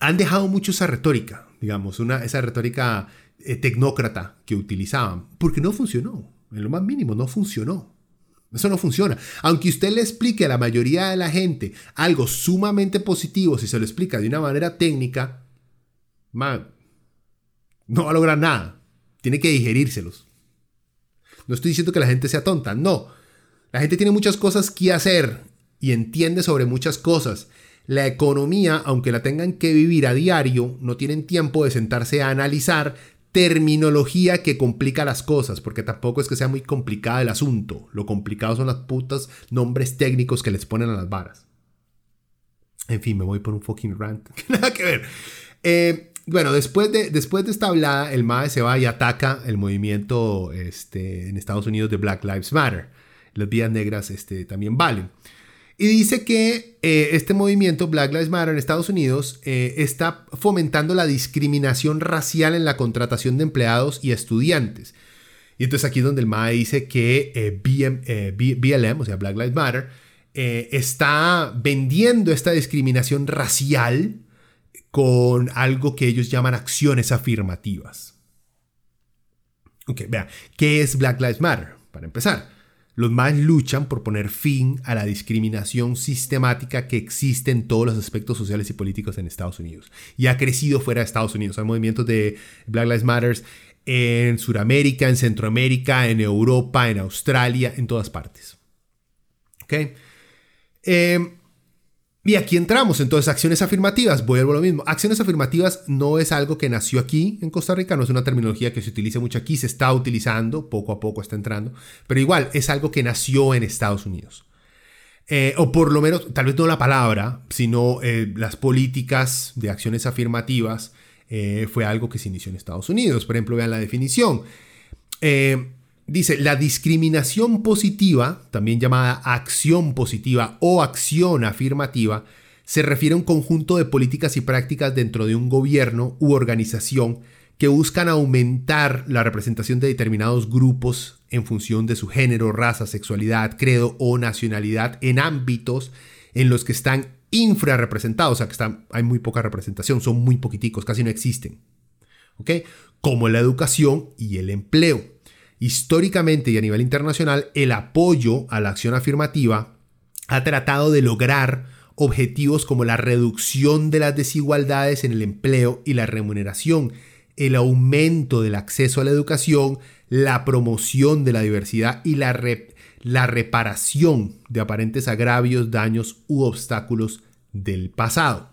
han dejado mucho esa retórica, digamos, una, esa retórica tecnócrata que utilizaban, porque no funcionó, en lo más mínimo, no funcionó. Eso no funciona. Aunque usted le explique a la mayoría de la gente algo sumamente positivo, si se lo explica de una manera técnica, man, no va a lograr nada. Tiene que digerírselos. No estoy diciendo que la gente sea tonta, no. La gente tiene muchas cosas que hacer y entiende sobre muchas cosas. La economía, aunque la tengan que vivir a diario, no tienen tiempo de sentarse a analizar terminología que complica las cosas, porque tampoco es que sea muy complicado el asunto. Lo complicado son las putas nombres técnicos que les ponen a las varas. En fin, me voy por un fucking rant. Nada que ver. Eh, bueno, después de, después de esta hablada, el MAE se va y ataca el movimiento este, en Estados Unidos de Black Lives Matter. Las vías negras este, también valen. Y dice que eh, este movimiento, Black Lives Matter en Estados Unidos, eh, está fomentando la discriminación racial en la contratación de empleados y estudiantes. Y entonces aquí es donde el MAE dice que eh, BLM, o sea, Black Lives Matter, está vendiendo esta discriminación racial con algo que ellos llaman acciones afirmativas. Ok, vea, ¿qué es Black Lives Matter? Para empezar. Los más luchan por poner fin a la discriminación sistemática que existe en todos los aspectos sociales y políticos en Estados Unidos. Y ha crecido fuera de Estados Unidos. Hay movimientos de Black Lives Matter en Sudamérica, en Centroamérica, en Europa, en Australia, en todas partes. ¿Ok? Eh, y aquí entramos, entonces, acciones afirmativas, vuelvo a lo mismo. Acciones afirmativas no es algo que nació aquí en Costa Rica, no es una terminología que se utiliza mucho aquí, se está utilizando, poco a poco está entrando, pero igual es algo que nació en Estados Unidos. Eh, o por lo menos, tal vez no la palabra, sino eh, las políticas de acciones afirmativas eh, fue algo que se inició en Estados Unidos. Por ejemplo, vean la definición. Dice, la discriminación positiva, también llamada acción positiva o acción afirmativa, se refiere a un conjunto de políticas y prácticas dentro de un gobierno u organización que buscan aumentar la representación de determinados grupos en función de su género, raza, sexualidad, credo o nacionalidad en ámbitos en los que están infrarrepresentados, o sea que están, hay muy poca representación, son muy poquiticos, casi no existen. ¿Ok? Como la educación y el empleo. Históricamente y a nivel internacional, el apoyo a la acción afirmativa ha tratado de lograr objetivos como la reducción de las desigualdades en el empleo y la remuneración, el aumento del acceso a la educación, la promoción de la diversidad y la, reparación de aparentes agravios, daños u obstáculos del pasado.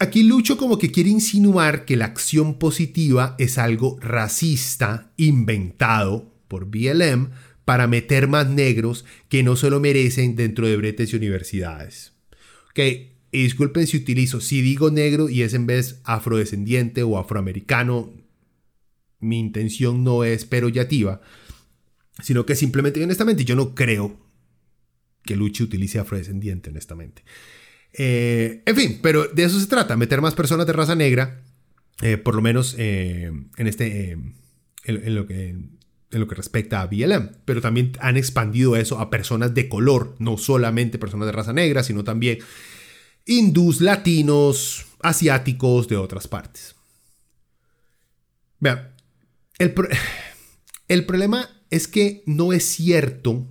Aquí Lucho como que quiere insinuar que la acción positiva es algo racista inventado por BLM para meter más negros que no se lo merecen dentro de bretes y universidades. Ok, y disculpen si utilizo, si digo negro y es en vez afrodescendiente o afroamericano, mi intención no es peroyativa, sino que simplemente, honestamente, yo no creo que Lucho utilice afrodescendiente, honestamente. Eh, en fin, pero de eso se trata, meter más personas de raza negra, eh, por lo menos eh, en, este, en, lo que, en lo que respecta a BLM. Pero también han expandido eso a personas de color, no solamente personas de raza negra, sino también hindús, latinos, asiáticos de otras partes. Vean, El, el problema es que no es cierto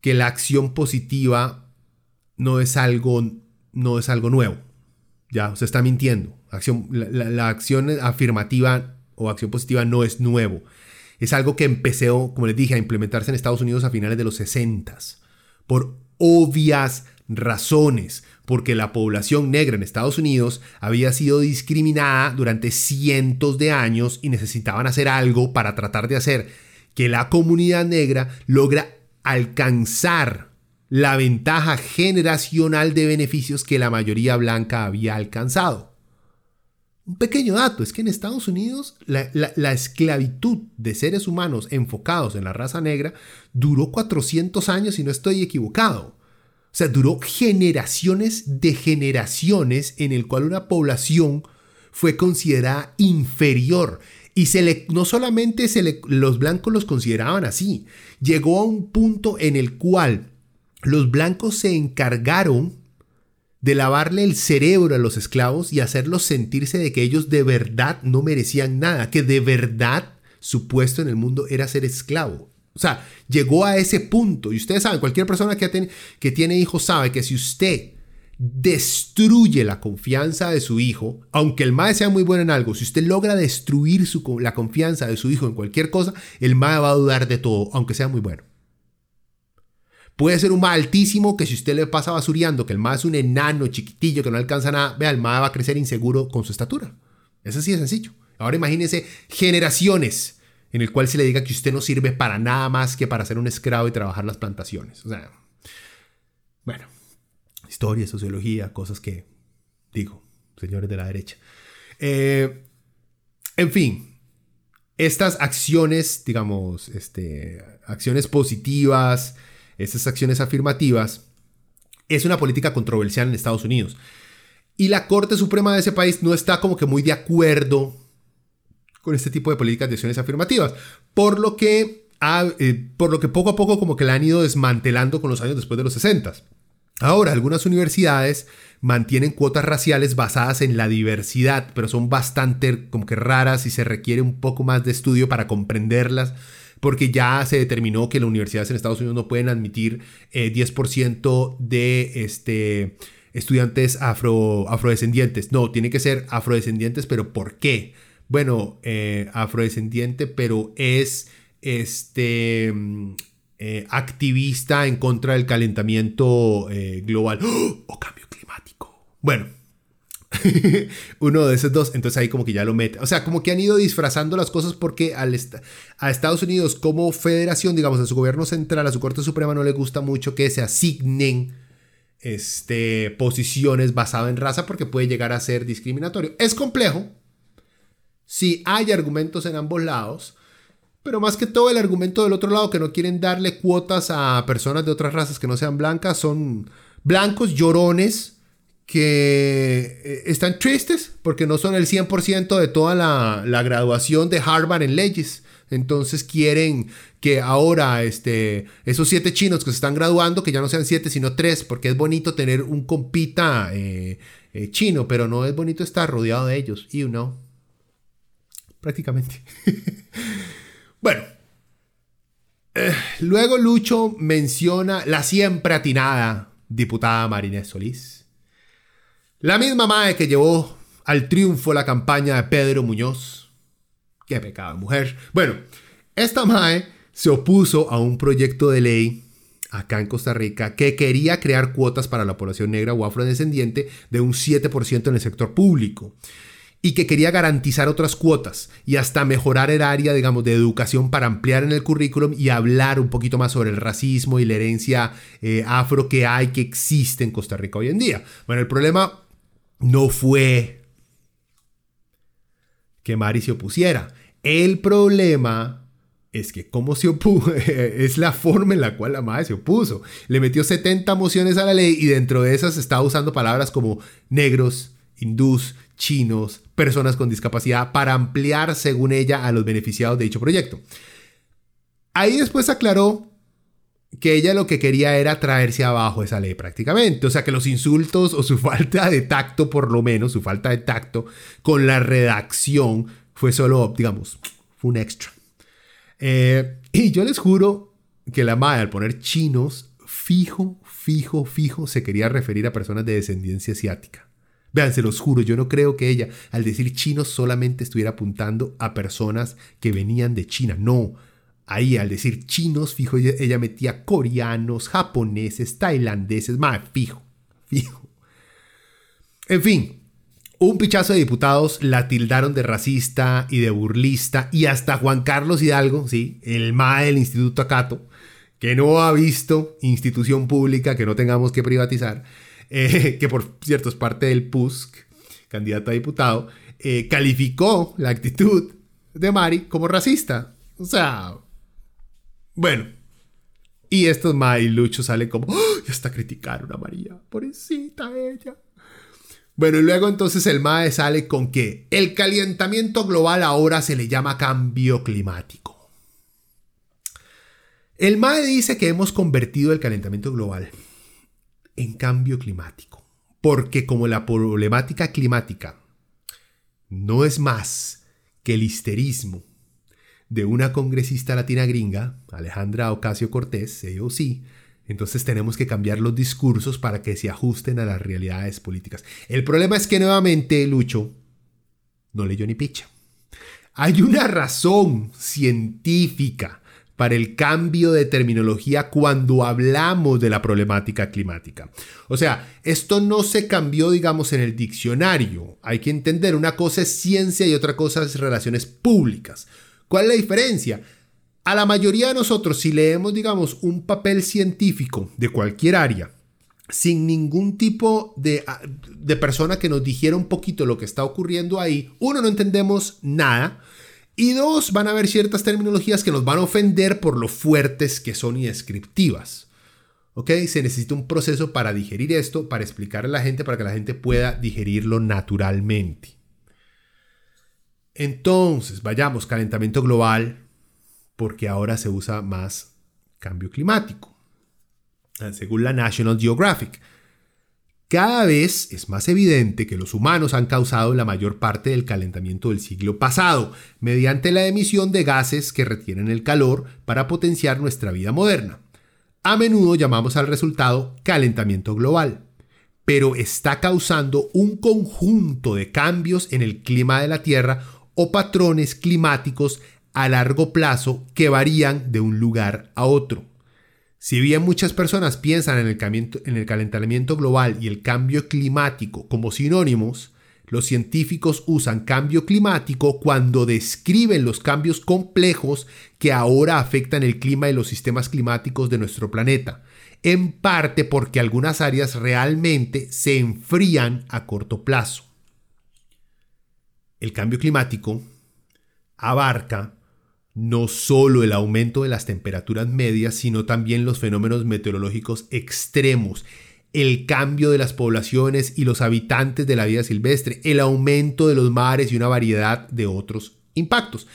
que la acción positiva no es algo, no es algo nuevo. Ya, se está mintiendo. Acción, la, acción afirmativa o acción positiva no es nuevo. Es algo que empezó, como les dije, a implementarse en Estados Unidos a finales de los 60 por obvias razones, porque la población negra en Estados Unidos había sido discriminada durante cientos de años y necesitaban hacer algo para tratar de hacer que la comunidad negra logra alcanzar la ventaja generacional de beneficios que la mayoría blanca había alcanzado. Un pequeño dato es que en Estados Unidos la, esclavitud de seres humanos enfocados en la raza negra duró 400 años y no estoy equivocado. O sea, duró generaciones de generaciones en el cual una población fue considerada inferior. Y no solamente los blancos los consideraban así, llegó a un punto en el cual los blancos se encargaron de lavarle el cerebro a los esclavos y hacerlos sentirse de que ellos de verdad no merecían nada, que de verdad su puesto en el mundo era ser esclavo. O sea, llegó a ese punto. Y ustedes saben, cualquier persona que, que tiene hijos sabe que si usted destruye la confianza de su hijo, aunque el MAE sea muy bueno en algo, si usted logra destruir su, la confianza de su hijo en cualquier cosa, el MAE va a dudar de todo, aunque sea muy bueno. Puede ser un MAE altísimo que si usted le pasa basureando que el MAE es un enano chiquitillo que no alcanza nada, vea, el MAE va a crecer inseguro con su estatura. Es así de sencillo. Ahora imagínese generaciones en el cual se le diga que usted no sirve para nada más que para ser un esclavo y trabajar las plantaciones. O sea, bueno, historia, sociología, cosas que digo, señores de la derecha. Eh, en fin, estas acciones, digamos, este, acciones positivas, estas acciones afirmativas, es una política controversial en Estados Unidos. Y la Corte Suprema de ese país no está como que muy de acuerdo con este tipo de políticas de acciones afirmativas. Por lo que, eh, por lo que poco a poco como que la han ido desmantelando con los años después de los 60. Ahora, algunas universidades mantienen cuotas raciales basadas en la diversidad, pero son bastante como que raras y se requiere un poco más de estudio para comprenderlas, porque ya se determinó que las universidades en Estados Unidos no pueden admitir 10% eh, de este, estudiantes afro, afrodescendientes. No, tiene que ser afrodescendientes, pero ¿por qué? bueno, eh, afrodescendiente, pero es este mm, eh, activista en contra del calentamiento global ¡Oh! o cambio climático. Bueno, uno de esos dos, entonces ahí como que ya lo mete. O sea, como que han ido disfrazando las cosas porque al a Estados Unidos como federación, digamos, a su gobierno central, a su Corte Suprema no le gusta mucho que se asignen este, posiciones basadas en raza porque puede llegar a ser discriminatorio. Es complejo, Sí, hay argumentos en ambos lados, pero más que todo el argumento del otro lado que no quieren darle cuotas a personas de otras razas que no sean blancas son blancos llorones que eh, están tristes porque no son el 100% de toda la, graduación de Harvard en leyes. Entonces quieren que ahora este, esos siete chinos que se están graduando, que ya no sean siete, sino tres, porque es bonito tener un compita eh, eh, chino, pero no es bonito estar rodeado de ellos. You know prácticamente. bueno. Luego Lucho menciona la siempre atinada diputada Marinés Solís. La misma madre que llevó al triunfo la campaña de Pedro Muñoz. Qué pecado, mujer. Bueno, esta MAE se opuso a un proyecto de ley acá en Costa Rica que quería crear cuotas para la población negra o afrodescendiente de un 7% en el sector público y que quería garantizar otras cuotas y hasta mejorar el área, digamos, de educación para ampliar en el currículum y hablar un poquito más sobre el racismo y la herencia eh, afro que hay, que existe en Costa Rica hoy en día. Bueno, el problema no fue que Mari se opusiera. El problema es que cómo se opuso, es la forma en la cual la madre se opuso. Le metió 70 mociones a la ley y dentro de esas estaba usando palabras como negros, hindús, chinos, personas con discapacidad, para ampliar, según ella, a los beneficiados de dicho proyecto. Ahí después aclaró que ella lo que quería era traerse abajo esa ley prácticamente. O sea que los insultos o su falta de tacto, por lo menos, su falta de tacto con la redacción fue solo, digamos, fue un extra. Eh, y yo les juro que la madre al poner chinos, fijo, fijo, fijo, se quería referir a personas de descendencia asiática. Vean, se los juro, yo no creo que ella, al decir chinos, solamente estuviera apuntando a personas que venían de China. No, ahí al decir chinos, fijo, ella, metía coreanos, japoneses, tailandeses, más fijo, fijo. En fin, un pichazo de diputados la tildaron de racista y de burlista y hasta Juan Carlos Hidalgo, sí, el MAE del Instituto Acato, que no ha visto institución pública que no tengamos que privatizar, eh, que por cierto es parte del PUSC, candidato a diputado, eh, calificó la actitud de Mari como racista. O sea, bueno. Y estos luchos salen como, ¡Oh! ya está criticar a María, pobrecita ella. Bueno, y luego entonces el MAE sale con que el calentamiento global ahora se le llama cambio climático. El MAE dice que hemos convertido el calentamiento global en cambio climático, porque como la problemática climática no es más que el histerismo de una congresista latina gringa, Alejandra Ocasio Cortés, sí, entonces tenemos que cambiar los discursos para que se ajusten a las realidades políticas. El problema es que nuevamente Lucho no leyó ni picha. Hay una razón científica para el cambio de terminología cuando hablamos de la problemática climática. O sea, esto no se cambió, digamos, en el diccionario. Hay que entender, una cosa es ciencia y otra cosa es relaciones públicas. ¿Cuál es la diferencia? A la mayoría de nosotros, si leemos, digamos, un papel científico de cualquier área, sin ningún tipo de, ah, de persona que nos dijera un poquito lo que está ocurriendo ahí, uno, no entendemos nada. Y dos, van a haber ciertas terminologías que nos van a ofender por lo fuertes que son y descriptivas. ¿Ok? Se necesita un proceso para digerir esto, para explicarle a la gente, para que la gente pueda digerirlo naturalmente. Entonces, vayamos, calentamiento global, porque ahora se usa más cambio climático. Según la National Geographic, cada vez es más evidente que los humanos han causado la mayor parte del calentamiento del siglo pasado, mediante la emisión de gases que retienen el calor para potenciar nuestra vida moderna. A menudo llamamos al resultado calentamiento global, pero está causando un conjunto de cambios en el clima de la Tierra o patrones climáticos a largo plazo que varían de un lugar a otro. Si bien muchas personas piensan en el, calentamiento global y el cambio climático como sinónimos, los científicos usan cambio climático cuando describen los cambios complejos que ahora afectan el clima y los sistemas climáticos de nuestro planeta, en parte porque algunas áreas realmente se enfrían a corto plazo. El cambio climático abarca no solo el aumento de las temperaturas medias, sino también los fenómenos meteorológicos extremos, el cambio de las poblaciones y los habitantes de la vida silvestre, el aumento de los mares y una variedad de otros impactos.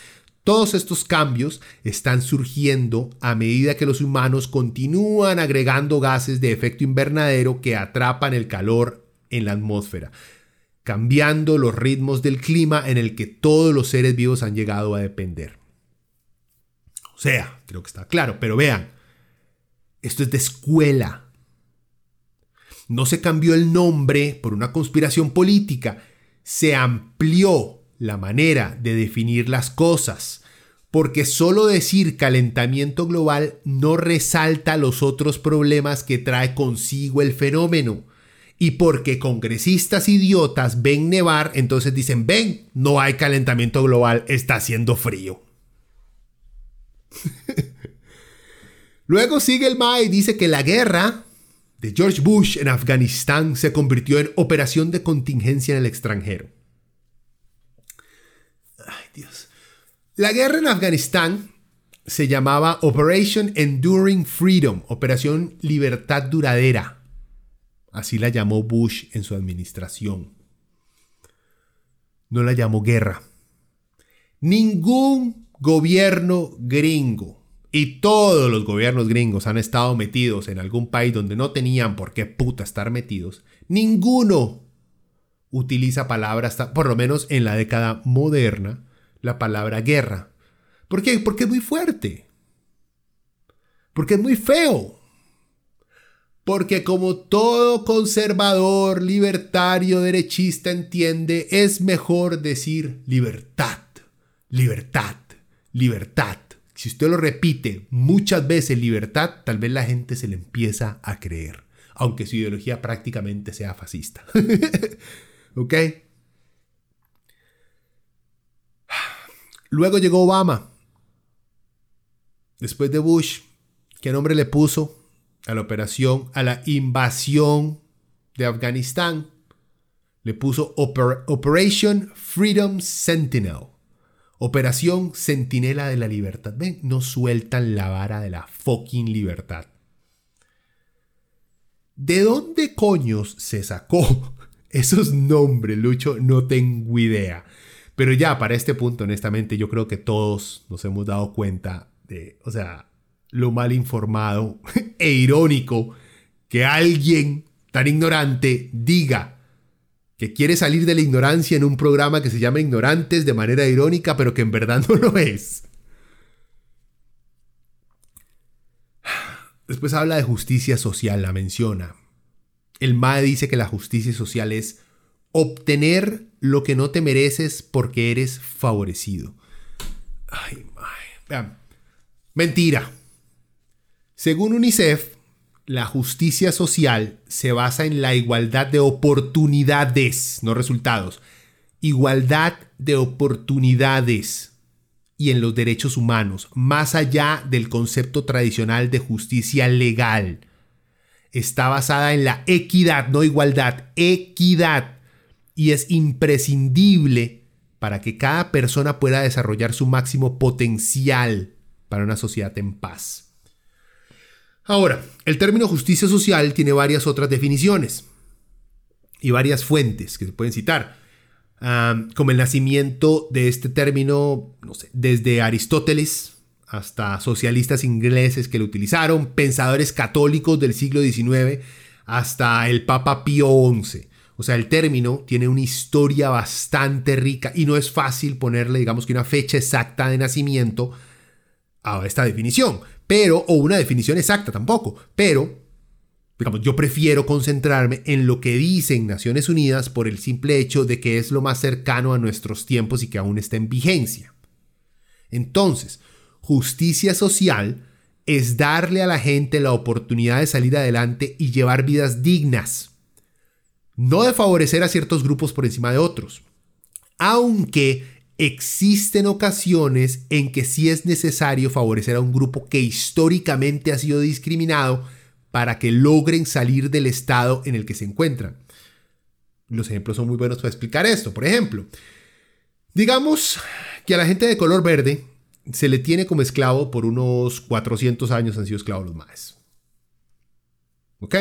Todos estos cambios están surgiendo a medida que los humanos continúan agregando gases de efecto invernadero que atrapan el calor en la atmósfera, cambiando los ritmos del clima en el que todos los seres vivos han llegado a depender sea, creo que está claro, pero vean, esto es de escuela. No se cambió el nombre por una conspiración política, se amplió la manera de definir las cosas, porque solo decir calentamiento global no resalta los otros problemas que trae consigo el fenómeno. Y porque congresistas idiotas ven nevar, entonces dicen, ven, no hay calentamiento global, está haciendo frío. Luego sigue el MAE y dice que la guerra de George Bush en Afganistán se convirtió en operación de contingencia en el extranjero. Ay, Dios. La guerra en Afganistán se llamaba Operation Enduring Freedom, Operación Libertad Duradera. Así la llamó Bush en su administración. No la llamó guerra. Ningún gobierno gringo. Y todos los gobiernos gringos han estado metidos en algún país donde no tenían por qué puta estar metidos. Ninguno utiliza palabras, por lo menos en la década moderna, la palabra guerra. ¿Por qué? Porque es muy fuerte. Porque es muy feo. Porque como todo conservador, libertario, derechista entiende, es mejor decir libertad, libertad, libertad. Si usted lo repite muchas veces libertad, tal vez la gente se le empieza a creer, aunque su ideología prácticamente sea fascista. ¿Ok? Luego llegó Obama. Después de Bush, ¿qué nombre le puso a la operación, a la invasión de Afganistán? Le puso Operation Freedom Sentinel. Operación Centinela de la Libertad. Ven, no sueltan la vara de la fucking libertad. ¿De dónde coños se sacó esos nombres, Lucho? No tengo idea. Pero ya, para este punto, honestamente, yo creo que todos nos hemos dado cuenta de, o sea, lo mal informado e irónico que alguien tan ignorante diga que quiere salir de la ignorancia en un programa que se llama Ignorantes de manera irónica, pero que en verdad no lo es. Después habla de justicia social, la menciona. El MAE dice que la justicia social es obtener lo que no te mereces porque eres favorecido. Ay, Vean. Mentira. Según UNICEF, la justicia social se basa en la igualdad de oportunidades, no resultados. Igualdad de oportunidades y en los derechos humanos, más allá del concepto tradicional de justicia legal. Está basada en la equidad, no igualdad, equidad. Y es imprescindible para que cada persona pueda desarrollar su máximo potencial para una sociedad en paz. Ahora, el término justicia social tiene varias otras definiciones y varias fuentes que se pueden citar, como el nacimiento de este término, no sé, desde Aristóteles hasta socialistas ingleses que lo utilizaron, pensadores católicos del siglo XIX hasta el Papa Pío XI. O sea, el término tiene una historia bastante rica y no es fácil ponerle, digamos que una fecha exacta de nacimiento a esta definición pero, o una definición exacta tampoco, pero, digamos, yo prefiero concentrarme en lo que dicen Naciones Unidas por el simple hecho de que es lo más cercano a nuestros tiempos y que aún está en vigencia. Entonces, justicia social es darle a la gente la oportunidad de salir adelante y llevar vidas dignas, no de favorecer a ciertos grupos por encima de otros, aunque existen ocasiones en que sí es necesario favorecer a un grupo que históricamente ha sido discriminado para que logren salir del estado en el que se encuentran. Los ejemplos son muy buenos para explicar esto. Por ejemplo, digamos que a la gente de color verde se le tiene como esclavo por unos 400 años han sido esclavos los maes. ¿Ok?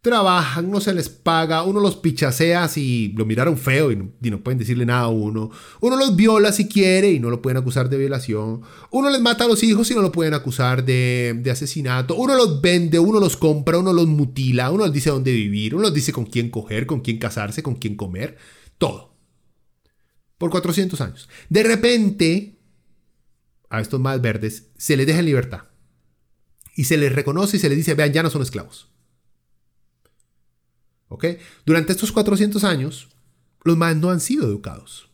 Trabajan, no se les paga, uno los pichasea si lo miraron feo y no, pueden decirle nada a uno, uno los viola si quiere y no lo pueden acusar de violación, uno les mata a los hijos y no lo pueden acusar de, de asesinato, uno los vende, uno los compra, uno los mutila, uno les dice dónde vivir, uno les dice con quién coger, con quién casarse, con quién comer, todo. Por 400 años. De repente, a estos más verdes se les deja en libertad. Y se les reconoce y se les dice, vean, ya no son esclavos. Durante estos 400 años, los más no han sido educados.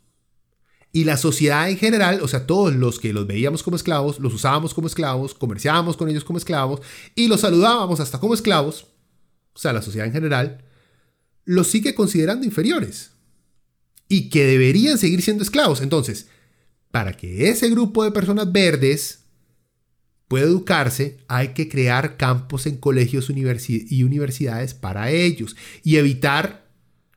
Y la sociedad en general, o sea, todos los que los veíamos como esclavos, los usábamos como esclavos, comerciábamos con ellos como esclavos y los saludábamos hasta como esclavos, o sea, la sociedad en general, los sigue considerando inferiores y que deberían seguir siendo esclavos. Entonces, para que ese grupo de personas verdes puede educarse, hay que crear campos en colegios y universidades para ellos y evitar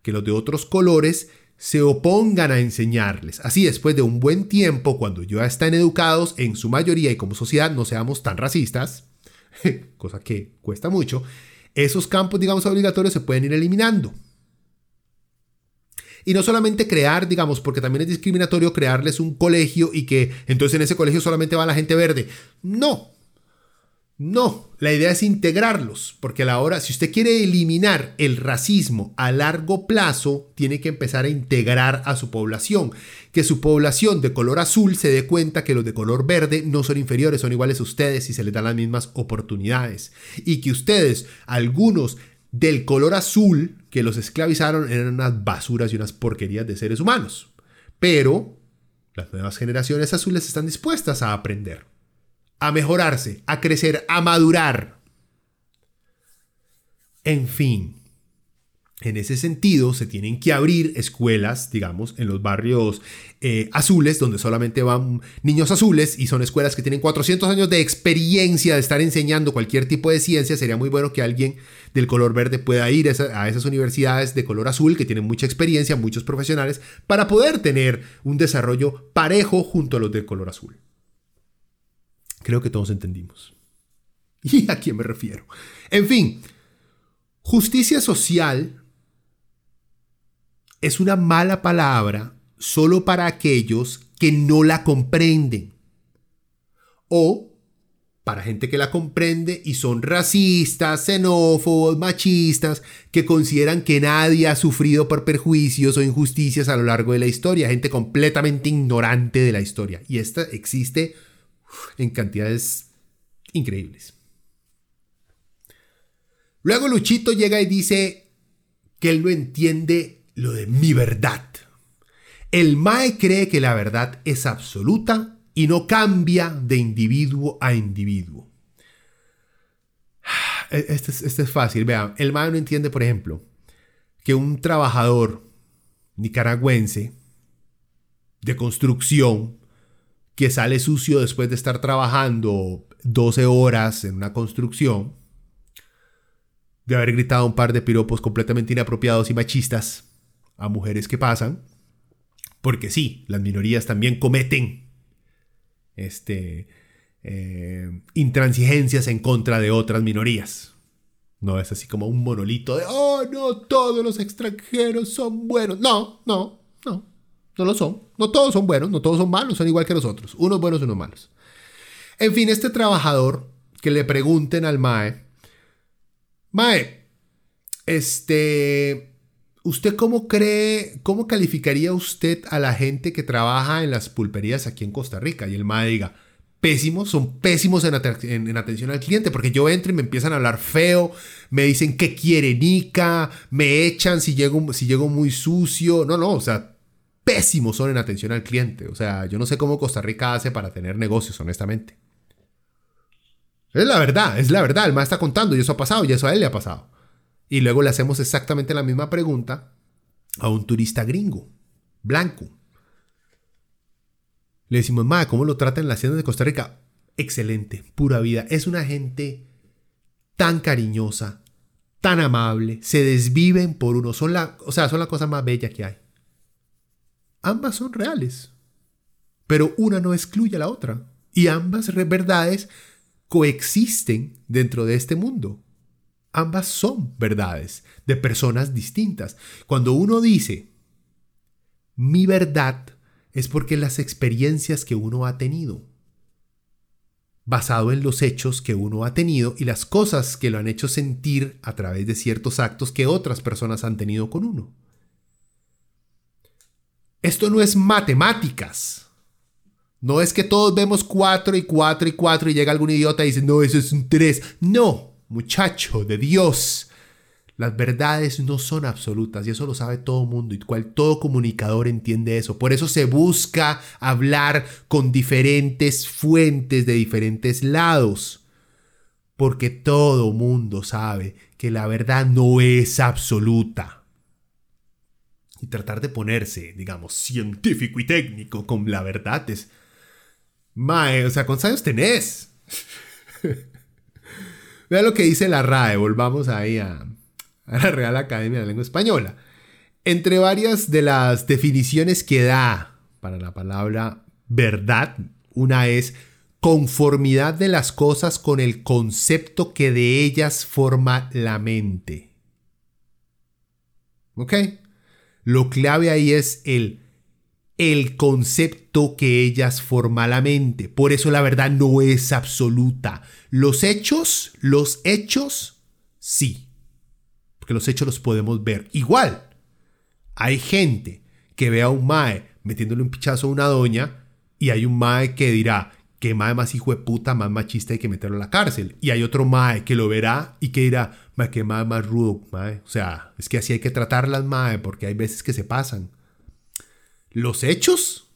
que los de otros colores se opongan a enseñarles. Así, después de un buen tiempo, cuando ya están educados, en su mayoría y como sociedad no seamos tan racistas, cosa que cuesta mucho, esos campos, digamos, obligatorios se pueden ir eliminando. Y no solamente crear, digamos, porque también es discriminatorio crearles un colegio y que entonces en ese colegio solamente va la gente verde. No. No, la idea es integrarlos, porque a la hora, si usted quiere eliminar el racismo a largo plazo, tiene que empezar a integrar a su población, que su población de color azul se dé cuenta que los de color verde no son inferiores, son iguales a ustedes y se les dan las mismas oportunidades, y que ustedes, algunos del color azul que los esclavizaron, eran unas basuras y unas porquerías de seres humanos, pero las nuevas generaciones azules están dispuestas a aprender a mejorarse, a crecer, a madurar. En fin, en ese sentido, se tienen que abrir escuelas, digamos, en los barrios eh, azules, donde solamente van niños azules y son escuelas que tienen 400 años de experiencia de estar enseñando cualquier tipo de ciencia. Sería muy bueno que alguien del color verde pueda ir a esas universidades de color azul que tienen mucha experiencia, muchos profesionales, para poder tener un desarrollo parejo junto a los del color azul. Creo que todos entendimos. ¿Y a quién me refiero? En fin, justicia social es una mala palabra solo para aquellos que no la comprenden. O para gente que la comprende y son racistas, xenófobos, machistas, que consideran que nadie ha sufrido por perjuicios o injusticias a lo largo de la historia, gente completamente ignorante de la historia. Y esta existe en cantidades increíbles. Luego Luchito llega y dice que él no entiende lo de mi verdad. El Mae cree que la verdad es absoluta y no cambia de individuo a individuo. Este es, este es fácil, vean, el Mae no entiende, por ejemplo, que un trabajador nicaragüense de construcción que sale sucio después de estar trabajando 12 horas en una construcción, de haber gritado un par de piropos completamente inapropiados y machistas a mujeres que pasan, porque sí, las minorías también cometen este, eh, intransigencias en contra de otras minorías. No es así como un monolito de, oh, no, todos los extranjeros son buenos. No, no, no. No lo son. No todos son buenos, no todos son malos, son igual que nosotros. Unos buenos unos malos. En fin, este trabajador que le pregunten al Mae, Mae, este, ¿usted cómo cree, cómo calificaría usted a la gente que trabaja en las pulperías aquí en Costa Rica? Y el Mae diga, pésimos, son pésimos en, en, atención al cliente, porque yo entro y me empiezan a hablar feo, me dicen que quiere Nica, me echan si llego, si llego muy sucio. No, no, o sea, pésimos son en atención al cliente. O sea, yo no sé cómo Costa Rica hace para tener negocios, honestamente. Es la verdad, es la verdad. El más está contando y eso ha pasado y eso a él le ha pasado. Y luego le hacemos exactamente la misma pregunta a un turista gringo, blanco. Le decimos, ma, ¿cómo lo tratan en la hacienda de Costa Rica? Excelente, pura vida. Es una gente tan cariñosa, tan amable, se desviven por uno. Son la, o sea, son la cosa más bella que hay. Ambas son reales, pero una no excluye a la otra. Y ambas verdades coexisten dentro de este mundo. Ambas son verdades de personas distintas. Cuando uno dice, mi verdad es porque las experiencias que uno ha tenido, basado en los hechos que uno ha tenido y las cosas que lo han hecho sentir a través de ciertos actos que otras personas han tenido con uno. Esto no es matemáticas. No es que todos vemos 4 y 4 y 4 y llega algún idiota y dice, no, eso es un 3. No, muchacho de Dios. Las verdades no son absolutas y eso lo sabe todo mundo y cual, todo comunicador entiende eso. Por eso se busca hablar con diferentes fuentes de diferentes lados. Porque todo mundo sabe que la verdad no es absoluta y tratar de ponerse, digamos, científico y técnico con la verdad es... Mae, o sea, ¿cuántos años tenés? Vea lo que dice la RAE, volvamos ahí a, la Real Academia de la Lengua Española. Entre varias de las definiciones que da para la palabra verdad, una es conformidad de las cosas con el concepto que de ellas forma la mente. ¿Ok? Lo clave ahí es el el concepto que ellas forman la mente. Por eso la verdad no es absoluta. Los hechos, los hechos, sí. Porque los hechos los podemos ver. Igual, hay gente que ve a un mae metiéndole un pichazo a una doña y hay un mae que dirá, que mae más hijo de puta, más machista hay que meterlo a la cárcel. Y hay otro mae que lo verá y que dirá, mae, que mae más rudo, mae. O sea, es que así hay que tratarlas, mae, porque hay veces que se pasan. Los hechos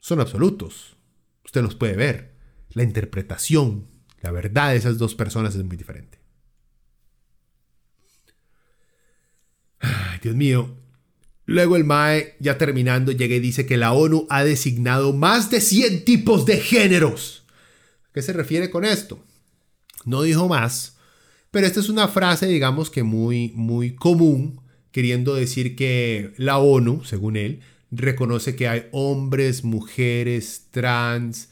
son absolutos. Usted los puede ver. La interpretación, la verdad de esas dos personas es muy diferente. Ay, Dios mío. Luego el MAE, ya terminando, llega y dice que la ONU ha designado más de 100 tipos de géneros. ¿A qué se refiere con esto? No dijo más, pero esta es una frase, digamos que muy, muy común queriendo decir que la ONU, según él, reconoce que hay hombres, mujeres, trans,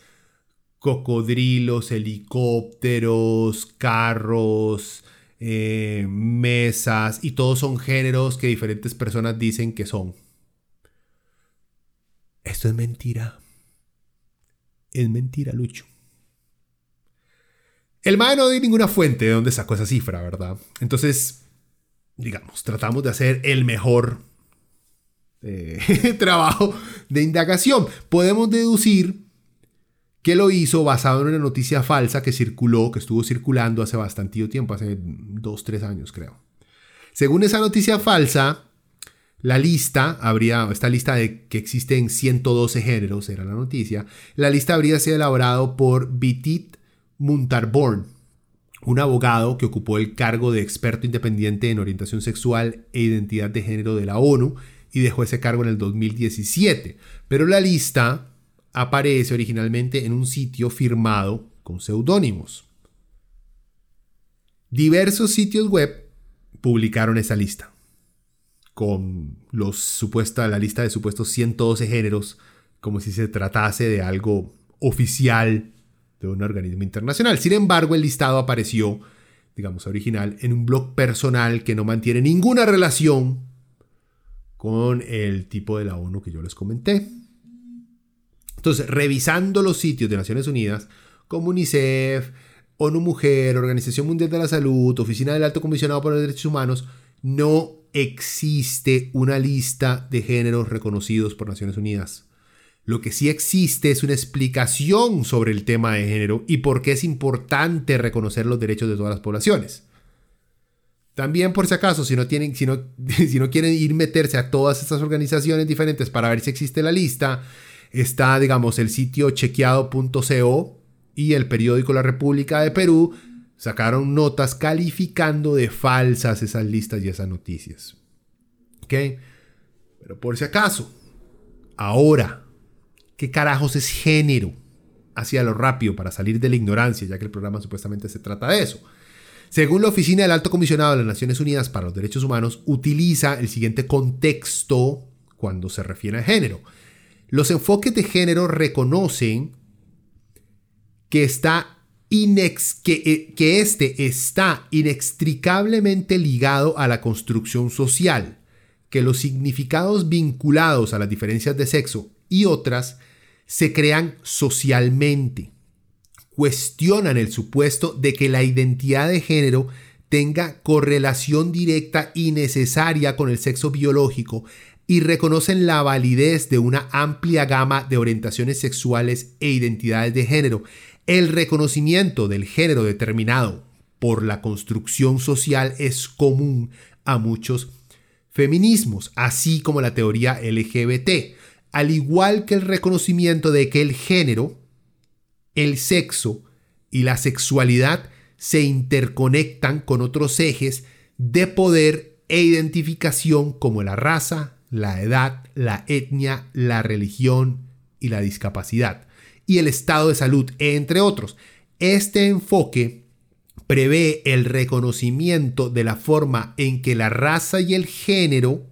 cocodrilos, helicópteros, carros, eh, mesas, y todos son géneros que diferentes personas dicen que son. Esto es mentira. Es mentira, Lucho. El MAE no dio ninguna fuente de dónde sacó esa cifra, ¿verdad? Entonces, digamos, tratamos de hacer el mejor eh, trabajo de indagación. Podemos deducir que lo hizo basado en una noticia falsa que circuló, que estuvo circulando hace bastante tiempo, hace dos, tres años creo. Según esa noticia falsa, la lista habría, esta lista de que existen 112 géneros, era la noticia, la lista habría sido elaborado por Bitit Muntarborn, un abogado que ocupó el cargo de experto independiente en orientación sexual e identidad de género de la ONU y dejó ese cargo en el 2017. Pero la lista aparece originalmente en un sitio firmado con seudónimos. Diversos sitios web publicaron esa lista con los supuesta, la lista de supuestos 112 géneros como si se tratase de algo oficial de un organismo internacional. Sin embargo, el listado apareció, digamos, original, en un blog personal que no mantiene ninguna relación con el tipo de la ONU que yo les comenté. Entonces, revisando los sitios de Naciones Unidas, como UNICEF, ONU Mujer, Organización Mundial de la Salud, Oficina del Alto Comisionado por los Derechos Humanos, no existe una lista de géneros reconocidos por Naciones Unidas. Lo que sí existe es una explicación sobre el tema de género y por qué es importante reconocer los derechos de todas las poblaciones. También por si acaso, si no, tienen, si no, si no quieren ir meterse a todas estas organizaciones diferentes para ver si existe la lista, está, digamos, el sitio chequeado.co y el periódico La República de Perú sacaron notas calificando de falsas esas listas y esas noticias. ¿Ok? Pero por si acaso, ahora, ¿Qué carajos es género? Hacia lo rápido para salir de la ignorancia, ya que el programa supuestamente se trata de eso. Según la Oficina del Alto Comisionado de las Naciones Unidas para los Derechos Humanos, utiliza el siguiente contexto cuando se refiere a género. Los enfoques de género reconocen que, eh, que este está inextricablemente ligado a la construcción social, que los significados vinculados a las diferencias de sexo y otras se crean socialmente. Cuestionan el supuesto de que la identidad de género tenga correlación directa y necesaria con el sexo biológico y reconocen la validez de una amplia gama de orientaciones sexuales e identidades de género. El reconocimiento del género determinado por la construcción social es común a muchos feminismos, así como la teoría LGBT al igual que el reconocimiento de que el género, el sexo y la sexualidad se interconectan con otros ejes de poder e identificación como la raza, la edad, la etnia, la religión y la discapacidad, y el estado de salud, entre otros. Este enfoque prevé el reconocimiento de la forma en que la raza y el género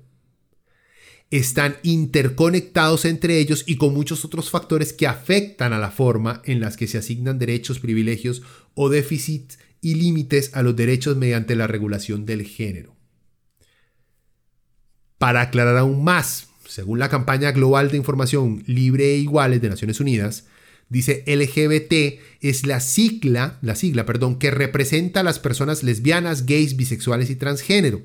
están interconectados entre ellos y con muchos otros factores que afectan a la forma en las que se asignan derechos, privilegios o déficits y límites a los derechos mediante la regulación del género. Para aclarar aún más según la campaña global de información libre e iguales de Naciones Unidas, dice LGBT es la sigla, la sigla, perdón, que representa a las personas lesbianas, gays, bisexuales y transgénero.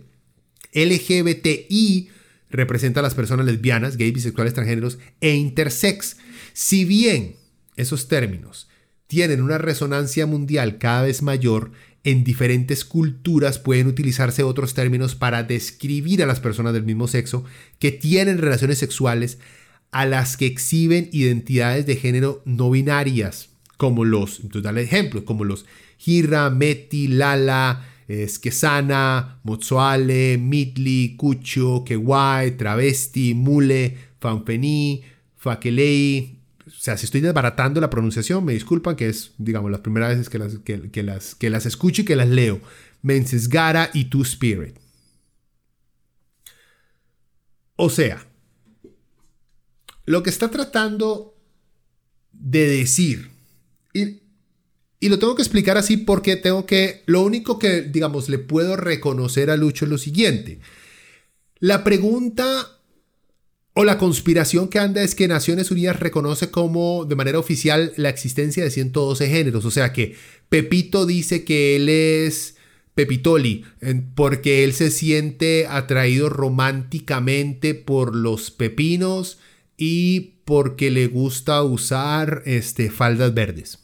LGBTI representa a las personas lesbianas, gays, bisexuales, transgéneros e intersex. Si bien esos términos tienen una resonancia mundial cada vez mayor, en diferentes culturas pueden utilizarse otros términos para describir a las personas del mismo sexo que tienen relaciones sexuales a las que exhiben identidades de género no binarias, como los, entonces dale ejemplos, como los Hira, Meti, Lala, Esquesana, Mozuale, Mitli, Cucho, Kewai, Travesti, Mule, Fanfení, Fakelei. O sea, si estoy desbaratando la pronunciación, me disculpan que es, digamos, las primeras veces que las, que, las, que las escucho y que las leo. Mensesgara y Tu Spirit. O sea, lo que está tratando de decir, y, lo tengo que explicar así porque tengo que, lo único que, digamos, le puedo reconocer a Lucho es lo siguiente. La pregunta o la conspiración que anda es que Naciones Unidas reconoce como de manera oficial la existencia de 112 géneros. O sea que Pepito dice que él es Pepitoli porque él se siente atraído románticamente por los pepinos y porque le gusta usar este, faldas verdes.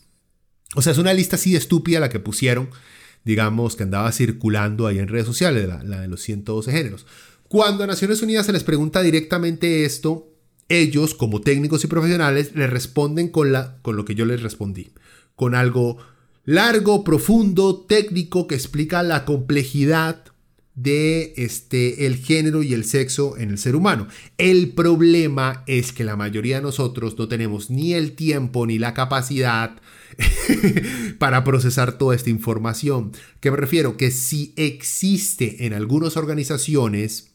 O sea, es una lista así estúpida la que pusieron, digamos, que andaba circulando ahí en redes sociales, la, la de los 112 géneros. Cuando a Naciones Unidas se les pregunta directamente esto, ellos, como técnicos y profesionales, le responden con, la, con lo que yo les respondí, con algo largo, profundo, técnico, que explica la complejidad de este, el género y el sexo en el ser humano. El problema es que la mayoría de nosotros no tenemos ni el tiempo ni la capacidad para procesar toda esta información. ¿Qué me refiero? Que si existe en algunas organizaciones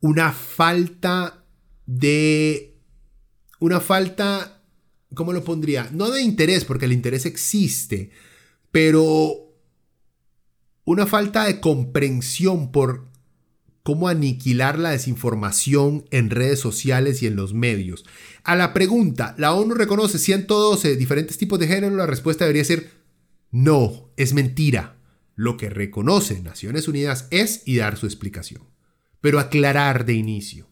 una falta de... Una falta, ¿cómo lo pondría? No de interés, porque el interés existe, pero una falta de comprensión por cómo aniquilar la desinformación en redes sociales y en los medios. A la pregunta, ¿la ONU reconoce 112 diferentes tipos de género? La respuesta debería ser no, es mentira. Lo que reconoce Naciones Unidas es y dar su explicación. Pero aclarar de inicio.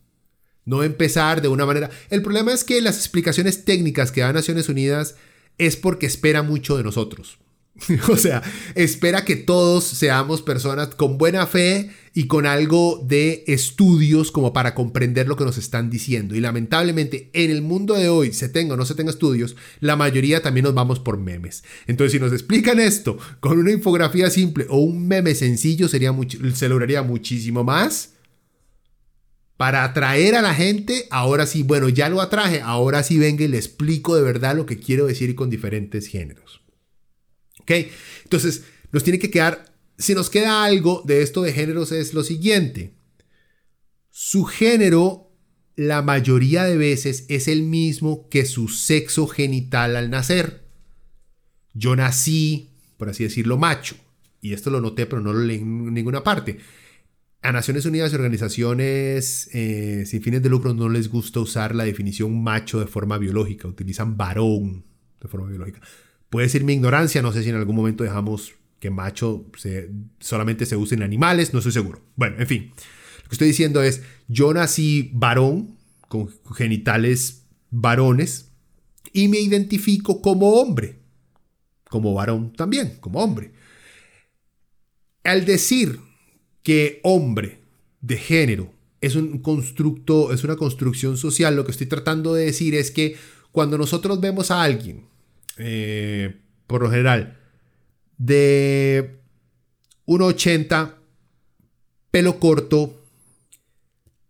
No empezar de una manera... El problema es que las explicaciones técnicas que da Naciones Unidas es porque espera mucho de nosotros. O sea, espera que todos seamos personas con buena fe y con algo de estudios como para comprender lo que nos están diciendo. Y lamentablemente en el mundo de hoy, se tenga o no se tenga estudios, la mayoría también nos vamos por memes. Entonces, si nos explican esto con una infografía simple o un meme sencillo, sería se lograría muchísimo más. Para atraer a la gente, ahora sí, bueno, ya lo atraje, ahora sí venga y le explico de verdad lo que quiero decir con diferentes géneros. Entonces, nos tiene que quedar, si nos queda algo de esto de géneros es lo siguiente. Su género, la mayoría de veces, es el mismo que su sexo genital al nacer. Yo nací, por así decirlo, macho. Y esto lo noté, pero no lo leí en ninguna parte. A Naciones Unidas y organizaciones eh, sin fines de lucro no les gusta usar la definición macho de forma biológica, utilizan varón de forma biológica. Puede ser mi ignorancia, no sé si en algún momento dejamos que macho solamente se use en animales, no estoy seguro. Bueno, en fin, lo que estoy diciendo es, yo nací varón, con genitales varones, y me identifico como hombre, como varón también, como hombre. Al decir que hombre de género es un constructo, es una construcción social, lo que estoy tratando de decir es que cuando nosotros vemos a alguien eh, por lo general, de 1,80, pelo corto,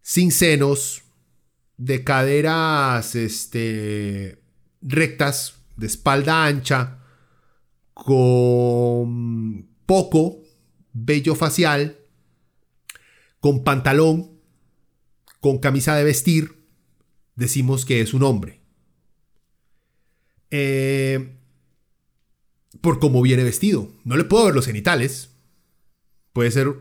sin senos, de caderas este, rectas, de espalda ancha, con poco vello facial, con pantalón, con camisa de vestir, decimos que es un hombre. Eh, por cómo viene vestido. No le puedo ver los genitales. Puede ser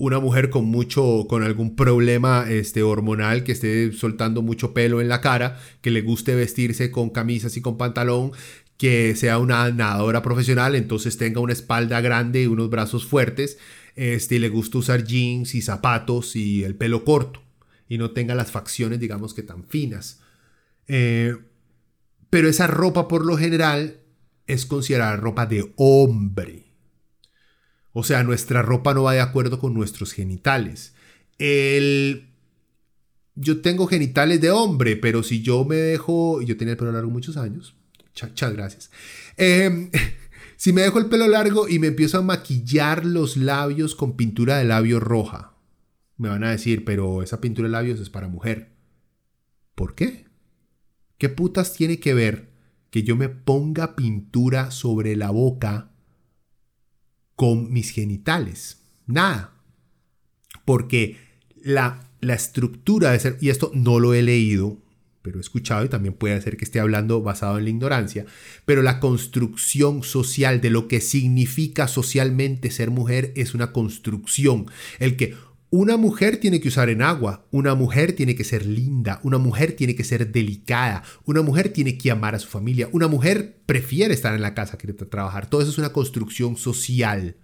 una mujer con mucho, con algún problema este, hormonal, que esté soltando mucho pelo en la cara, que le guste vestirse con camisas y con pantalón, que sea una nadadora profesional, entonces tenga una espalda grande y unos brazos fuertes, este, le gusta usar jeans y zapatos y el pelo corto, y no tenga las facciones, digamos que tan finas. Eh, pero esa ropa por lo general es considerada ropa de hombre. O sea, nuestra ropa no va de acuerdo con nuestros genitales. El... Yo tengo genitales de hombre, pero si yo me dejo... Yo tenía el pelo largo muchos años. Muchas gracias. Em, si me dejo el pelo largo y me empiezo a maquillar los labios con pintura de labio roja, me van a decir, pero esa pintura de labios es para mujer. ¿Por qué? ¿Qué putas tiene que ver que yo me ponga pintura sobre la boca con mis genitales. Nada. Porque la, la estructura de ser, y esto no lo he leído, pero he escuchado y también puede ser que esté hablando basado en la ignorancia, pero la construcción social de lo que significa socialmente ser mujer es una construcción. El que una mujer tiene que usar en agua, una mujer tiene que ser linda, una mujer tiene que ser delicada, una mujer tiene que amar a su familia, una mujer prefiere estar en la casa que trabajar. Todo eso es una construcción social.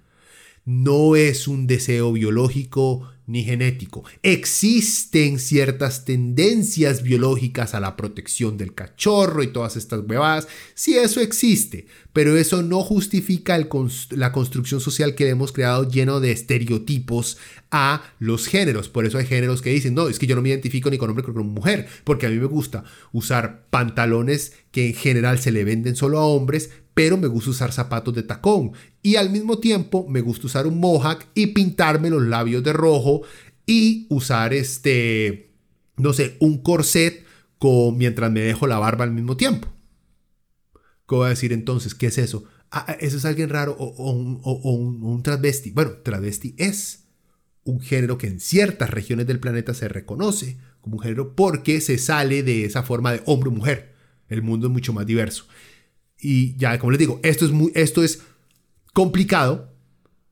No es un deseo biológico ni genético. Existen ciertas tendencias biológicas a la protección del cachorro y todas estas bebadas. Sí, eso existe, pero eso no justifica la construcción social que hemos creado lleno de estereotipos a los géneros. Por eso hay géneros que dicen, no, es que yo no me identifico ni con hombre ni con mujer, porque a mí me gusta usar pantalones que en general se le venden solo a hombres, pero me gusta usar zapatos de tacón. Y al mismo tiempo me gusta usar un mohawk y pintarme los labios de rojo y usar este, no sé, un corset con, mientras me dejo la barba al mismo tiempo. ¿Qué voy a decir entonces? ¿Qué es eso? Ah, ah eso es alguien raro o, un, travesti. Bueno, travesti es un género que en ciertas regiones del planeta se reconoce como un género porque se sale de esa forma de hombre o mujer. El mundo es mucho más diverso. Y ya, como les digo, esto es, muy, esto es complicado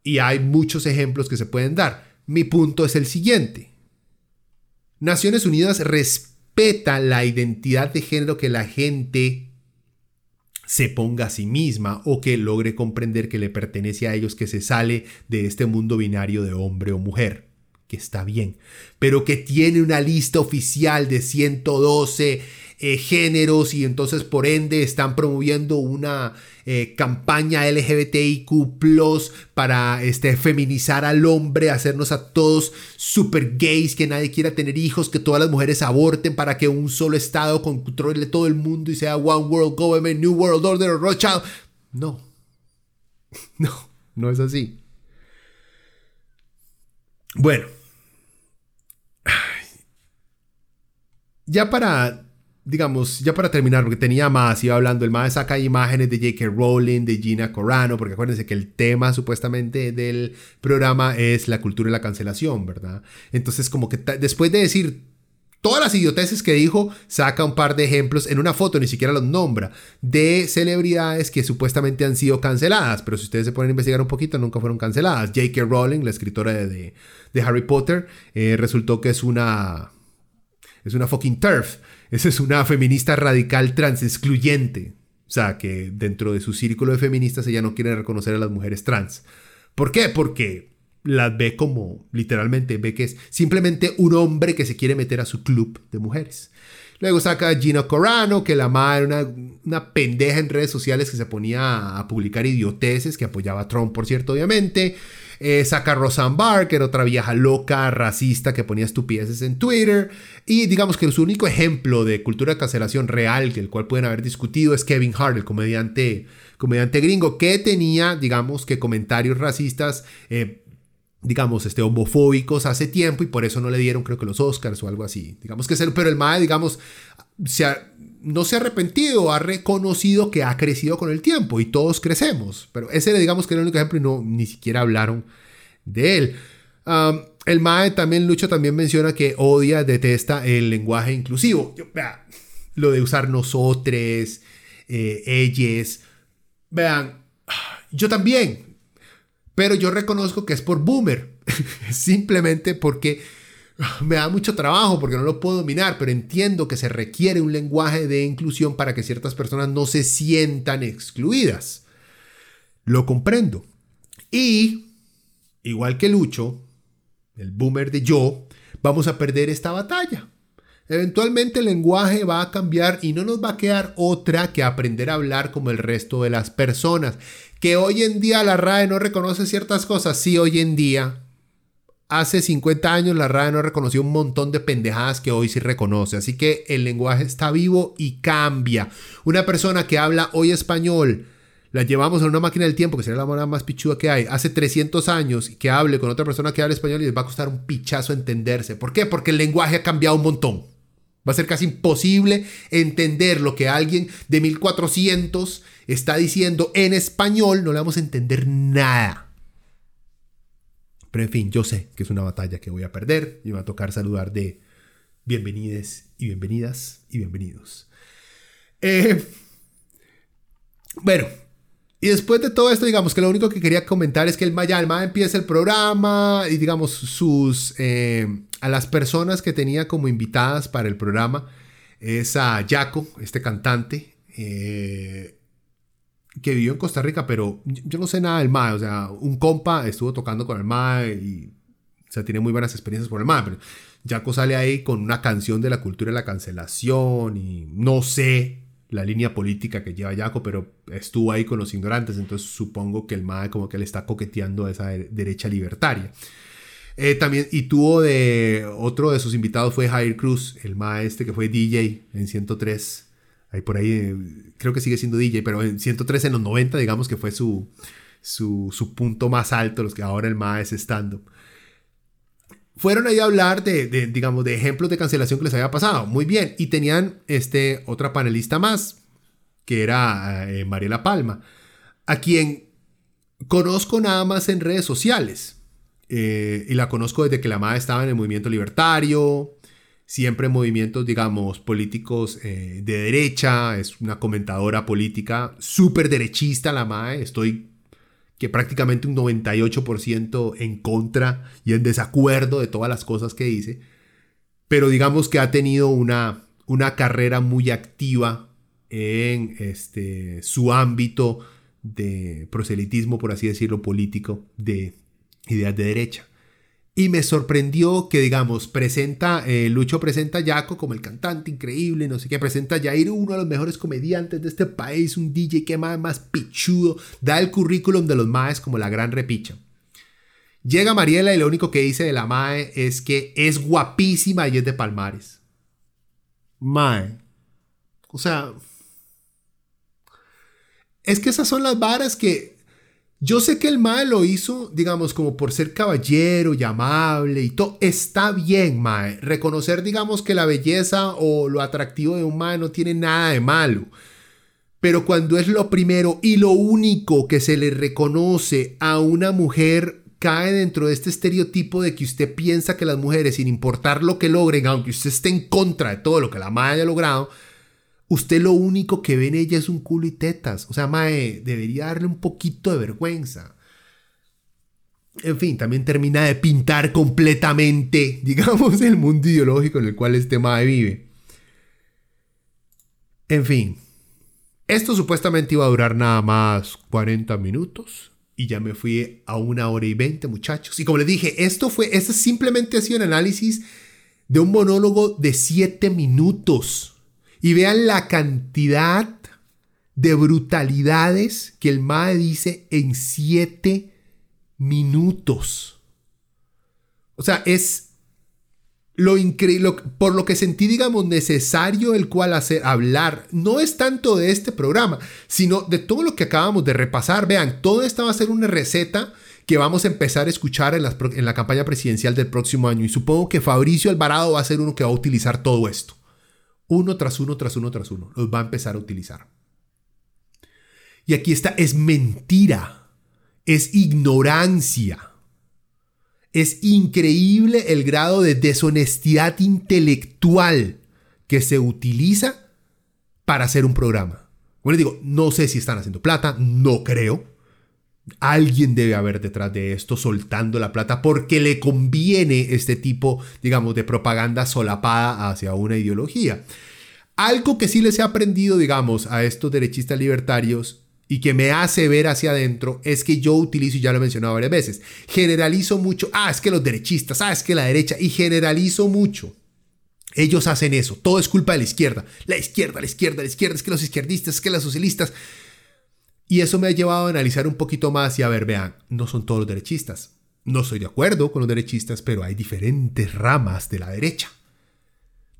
y hay muchos ejemplos que se pueden dar. Mi punto es el siguiente. Naciones Unidas respeta la identidad de género que la gente se ponga a sí misma o que logre comprender que le pertenece a ellos, que se sale de este mundo binario de hombre o mujer, está bien, pero que tiene una lista oficial de 112 eh, géneros y entonces por ende están promoviendo una eh, campaña LGBTIQ para este, feminizar al hombre, hacernos a todos super gays, que nadie quiera tener hijos, que todas las mujeres aborten para que un solo Estado controle todo el mundo y sea One World Government, New World Order Rothschild. No, no, no es así. Bueno. Ya para digamos, ya para terminar, porque tenía más, iba hablando, el más saca imágenes de J.K. Rowling, de Gina Corano, porque acuérdense que el tema supuestamente del programa es la cultura y la cancelación, ¿verdad? Entonces, como que después de decir todas las idioteces que dijo, saca un par de ejemplos en una foto, ni siquiera los nombra, de celebridades que supuestamente han sido canceladas, pero si ustedes se ponen a investigar un poquito, nunca fueron canceladas. J.K. Rowling, la escritora de, de, Harry Potter, eh, resultó que es una... Es una fucking turf. Esa es una feminista radical trans excluyente. O sea, que dentro de su círculo de feministas ella no quiere reconocer a las mujeres trans. ¿Por qué? Porque las ve como, literalmente, ve que es simplemente un hombre que se quiere meter a su club de mujeres. Luego saca Gina Corano, que la madre era una, una, pendeja en redes sociales que se ponía a publicar idioteces, que apoyaba a Trump, por cierto, obviamente. Eh, saca Roseanne era otra vieja loca, racista, que ponía estupideces en Twitter. Y digamos que su único ejemplo de cultura de cancelación real, que el cual pueden haber discutido, es Kevin Hart, el comediante, comediante gringo, que tenía, digamos que comentarios racistas. Eh, digamos, este, homofóbicos hace tiempo y por eso no le dieron, creo que los Oscars o algo así. Digamos que pero el MAE, digamos, se no se ha arrepentido, ha reconocido que ha crecido con el tiempo y todos crecemos. Pero ese, digamos que era el único ejemplo y no, ni siquiera hablaron de él. el MAE también, Lucho también menciona que odia, detesta el lenguaje inclusivo. lo de usar nosotres, eh, ellos. Vean, yo también. Pero yo reconozco que es por boomer. Simplemente porque me da mucho trabajo, porque no lo puedo dominar, pero entiendo que se requiere un lenguaje de inclusión para que ciertas personas no se sientan excluidas. Lo comprendo. Y, igual que Lucho, el boomer de yo, vamos a perder esta batalla. Eventualmente el lenguaje va a cambiar y no nos va a quedar otra que aprender a hablar como el resto de las personas. Que hoy en día la RAE no reconoce ciertas cosas. Sí, hoy en día. Hace 50 años la RAE no reconoció un montón de pendejadas que hoy sí reconoce. Así que el lenguaje está vivo y cambia. Una persona que habla hoy español, la llevamos a una máquina del tiempo, que sería la manera más pichuda que hay, hace 300 años, que hable con otra persona que habla español y les va a costar un pichazo entenderse. ¿Por qué? Porque el lenguaje ha cambiado un montón. Va a ser casi imposible entender lo que alguien de 1400 está diciendo en español. No le vamos a entender nada. Pero en fin, yo sé que es una batalla que voy a perder y me va a tocar saludar de bienvenides y bienvenidas y bienvenidos. Eh, bueno, y después de todo esto, digamos que lo único que quería comentar es que el Maya Alma empieza el programa y digamos sus eh, a las personas que tenía como invitadas para el programa es a Jaco, este cantante eh, que vivió en Costa Rica, pero yo no sé nada del MAE, o sea, un compa estuvo tocando con el MAE y o sea, tiene muy buenas experiencias por el MAE, pero Jaco sale ahí con una canción de la cultura de la cancelación y no sé la línea política que lleva Jaco, pero estuvo ahí con los ignorantes, entonces supongo que el MAE como que le está coqueteando a esa derecha libertaria. Eh, también, y tuvo de, otro de sus invitados fue Jair Cruz, el MAE este que fue DJ en 103, ahí por ahí, eh, creo que sigue siendo DJ, pero en 103 en los 90, digamos que fue su, su, punto más alto, los que ahora el MAE es stand-up fueron ahí a hablar de, digamos, de ejemplos de cancelación que les había pasado. Muy bien. Y tenían este, otra panelista más, que era eh, Mariela Palma, a quien conozco nada más en redes sociales. Eh, y la conozco desde que la madre estaba en el movimiento libertario, siempre en movimientos, digamos, políticos eh, de derecha. Es una comentadora política súper derechista la madre. Estoy que prácticamente un 98% en contra y en desacuerdo de todas las cosas que dice, pero digamos que ha tenido una, una carrera muy activa en este, su ámbito de proselitismo, por así decirlo, político, de ideas de derecha. Y me sorprendió que, digamos, presenta, eh, Lucho presenta a Jaco como el cantante increíble, no sé qué, presenta a Jair, uno de los mejores comediantes de este país, un DJ que más, más pichudo, da el currículum de los maes como la gran repicha. Llega Mariela y lo único que dice de la mae es que es guapísima y es de Palmares. Mae. O sea... Es que esas son las varas que yo sé que el Mae lo hizo, digamos, como por ser caballero y amable y todo. Está bien, Mae. Reconocer, digamos, que la belleza o lo atractivo de un Mae no tiene nada de malo. Pero cuando es lo primero y lo único que se le reconoce a una mujer cae dentro de este estereotipo de que usted piensa que las mujeres, sin importar lo que logren, aunque usted esté en contra de todo lo que la Mae haya logrado, Usted lo único que ve en ella es un culo y tetas. O sea, Mae, debería darle un poquito de vergüenza. En fin, también termina de pintar completamente, digamos, el mundo ideológico en el cual este Mae vive. En fin, esto supuestamente iba a durar nada más 40 minutos. Y ya me fui a una hora y 20, muchachos. Y como les dije, esto fue, esto simplemente ha sido un análisis de un monólogo de 7 minutos. Y vean la cantidad de brutalidades que el MAE dice en siete minutos. O sea, es lo increíble, por lo que sentí, digamos, necesario el cual hacer, hablar. No es tanto de este programa, sino de todo lo que acabamos de repasar. Vean, todo esto va a ser una receta que vamos a empezar a escuchar en, en la campaña presidencial del próximo año. Y supongo que Fabricio Alvarado va a ser uno que va a utilizar todo esto uno tras uno, tras uno, tras uno. Los va a empezar a utilizar. Y aquí está, es mentira, es ignorancia. Es increíble el grado de deshonestidad intelectual que se utiliza para hacer un programa. Bueno, digo, no sé si están haciendo plata, no creo. Alguien debe haber detrás de esto soltando la plata porque le conviene este tipo, digamos, de propaganda solapada hacia una ideología. Algo que sí les he aprendido, digamos, a estos derechistas libertarios y que me hace ver hacia adentro es que yo utilizo, y ya lo he mencionado varias veces, generalizo mucho, ah, es que los derechistas, ah, es que la derecha, y generalizo mucho. Ellos hacen eso, todo es culpa de la izquierda, la izquierda, la izquierda, la izquierda, es que los izquierdistas, es que los socialistas. Y eso me ha llevado a analizar un poquito más y a ver, vean, no son todos los derechistas. No estoy de acuerdo con los derechistas, pero hay diferentes ramas de la derecha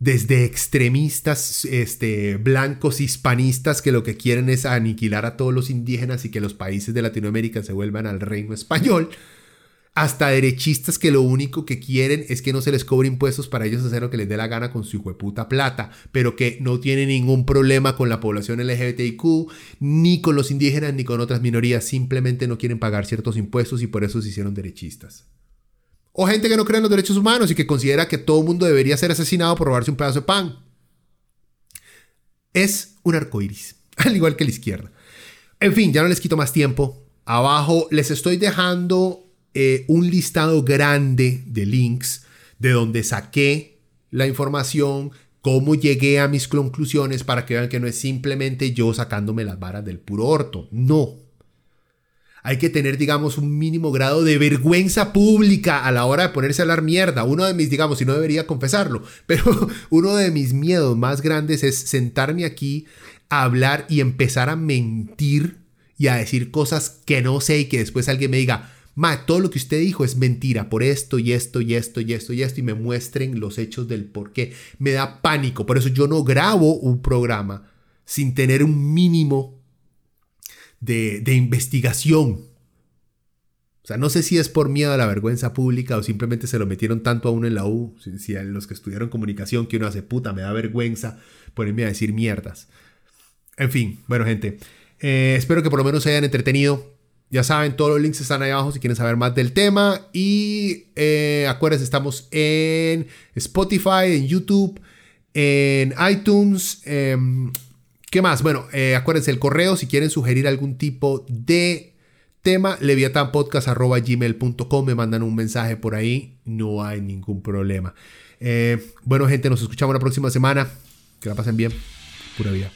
desde extremistas este, blancos hispanistas que lo que quieren es aniquilar a todos los indígenas y que los países de Latinoamérica se vuelvan al reino español, hasta derechistas que lo único que quieren es que no se les cobre impuestos para ellos hacer lo que les dé la gana con su puta plata, pero que no tienen ningún problema con la población LGBTIQ, ni con los indígenas, ni con otras minorías, simplemente no quieren pagar ciertos impuestos y por eso se hicieron derechistas. O gente que no cree en los derechos humanos y que considera que todo mundo debería ser asesinado por robarse un pedazo de pan. Es un arco iris, al igual que la izquierda. En fin, ya no les quito más tiempo. Abajo les estoy dejando eh, un listado grande de links de donde saqué la información, cómo llegué a mis conclusiones para que vean que no es simplemente yo sacándome las varas del puro orto. No, hay que tener, digamos, un mínimo grado de vergüenza pública a la hora de ponerse a hablar mierda. Uno de mis, digamos, y no debería confesarlo, pero uno de mis miedos más grandes es sentarme aquí a hablar y empezar a mentir y a decir cosas que no sé y que después alguien me diga, Ma, todo lo que usted dijo es mentira por esto y esto y esto y esto y esto y me muestren los hechos del por qué. Me da pánico, por eso yo no grabo un programa sin tener un mínimo de, investigación. O sea, no sé si es por miedo a la vergüenza pública o simplemente se lo metieron tanto a uno en la U, si, a los que estudiaron comunicación, que uno hace puta, me da vergüenza ponerme a decir mierdas. En fin, bueno gente, eh, espero que por lo menos se hayan entretenido. Ya saben, todos los links están ahí abajo si quieren saber más del tema. Y eh, acuérdense, estamos en Spotify, en YouTube, en iTunes. Em, ¿Qué más? Bueno, eh, acuérdense el correo si quieren sugerir algún tipo de tema, leviatanpodcast.gmail.com, me mandan un mensaje por ahí, no hay ningún problema. Eh, bueno, gente, nos escuchamos la próxima semana. Que la pasen bien. Pura vida.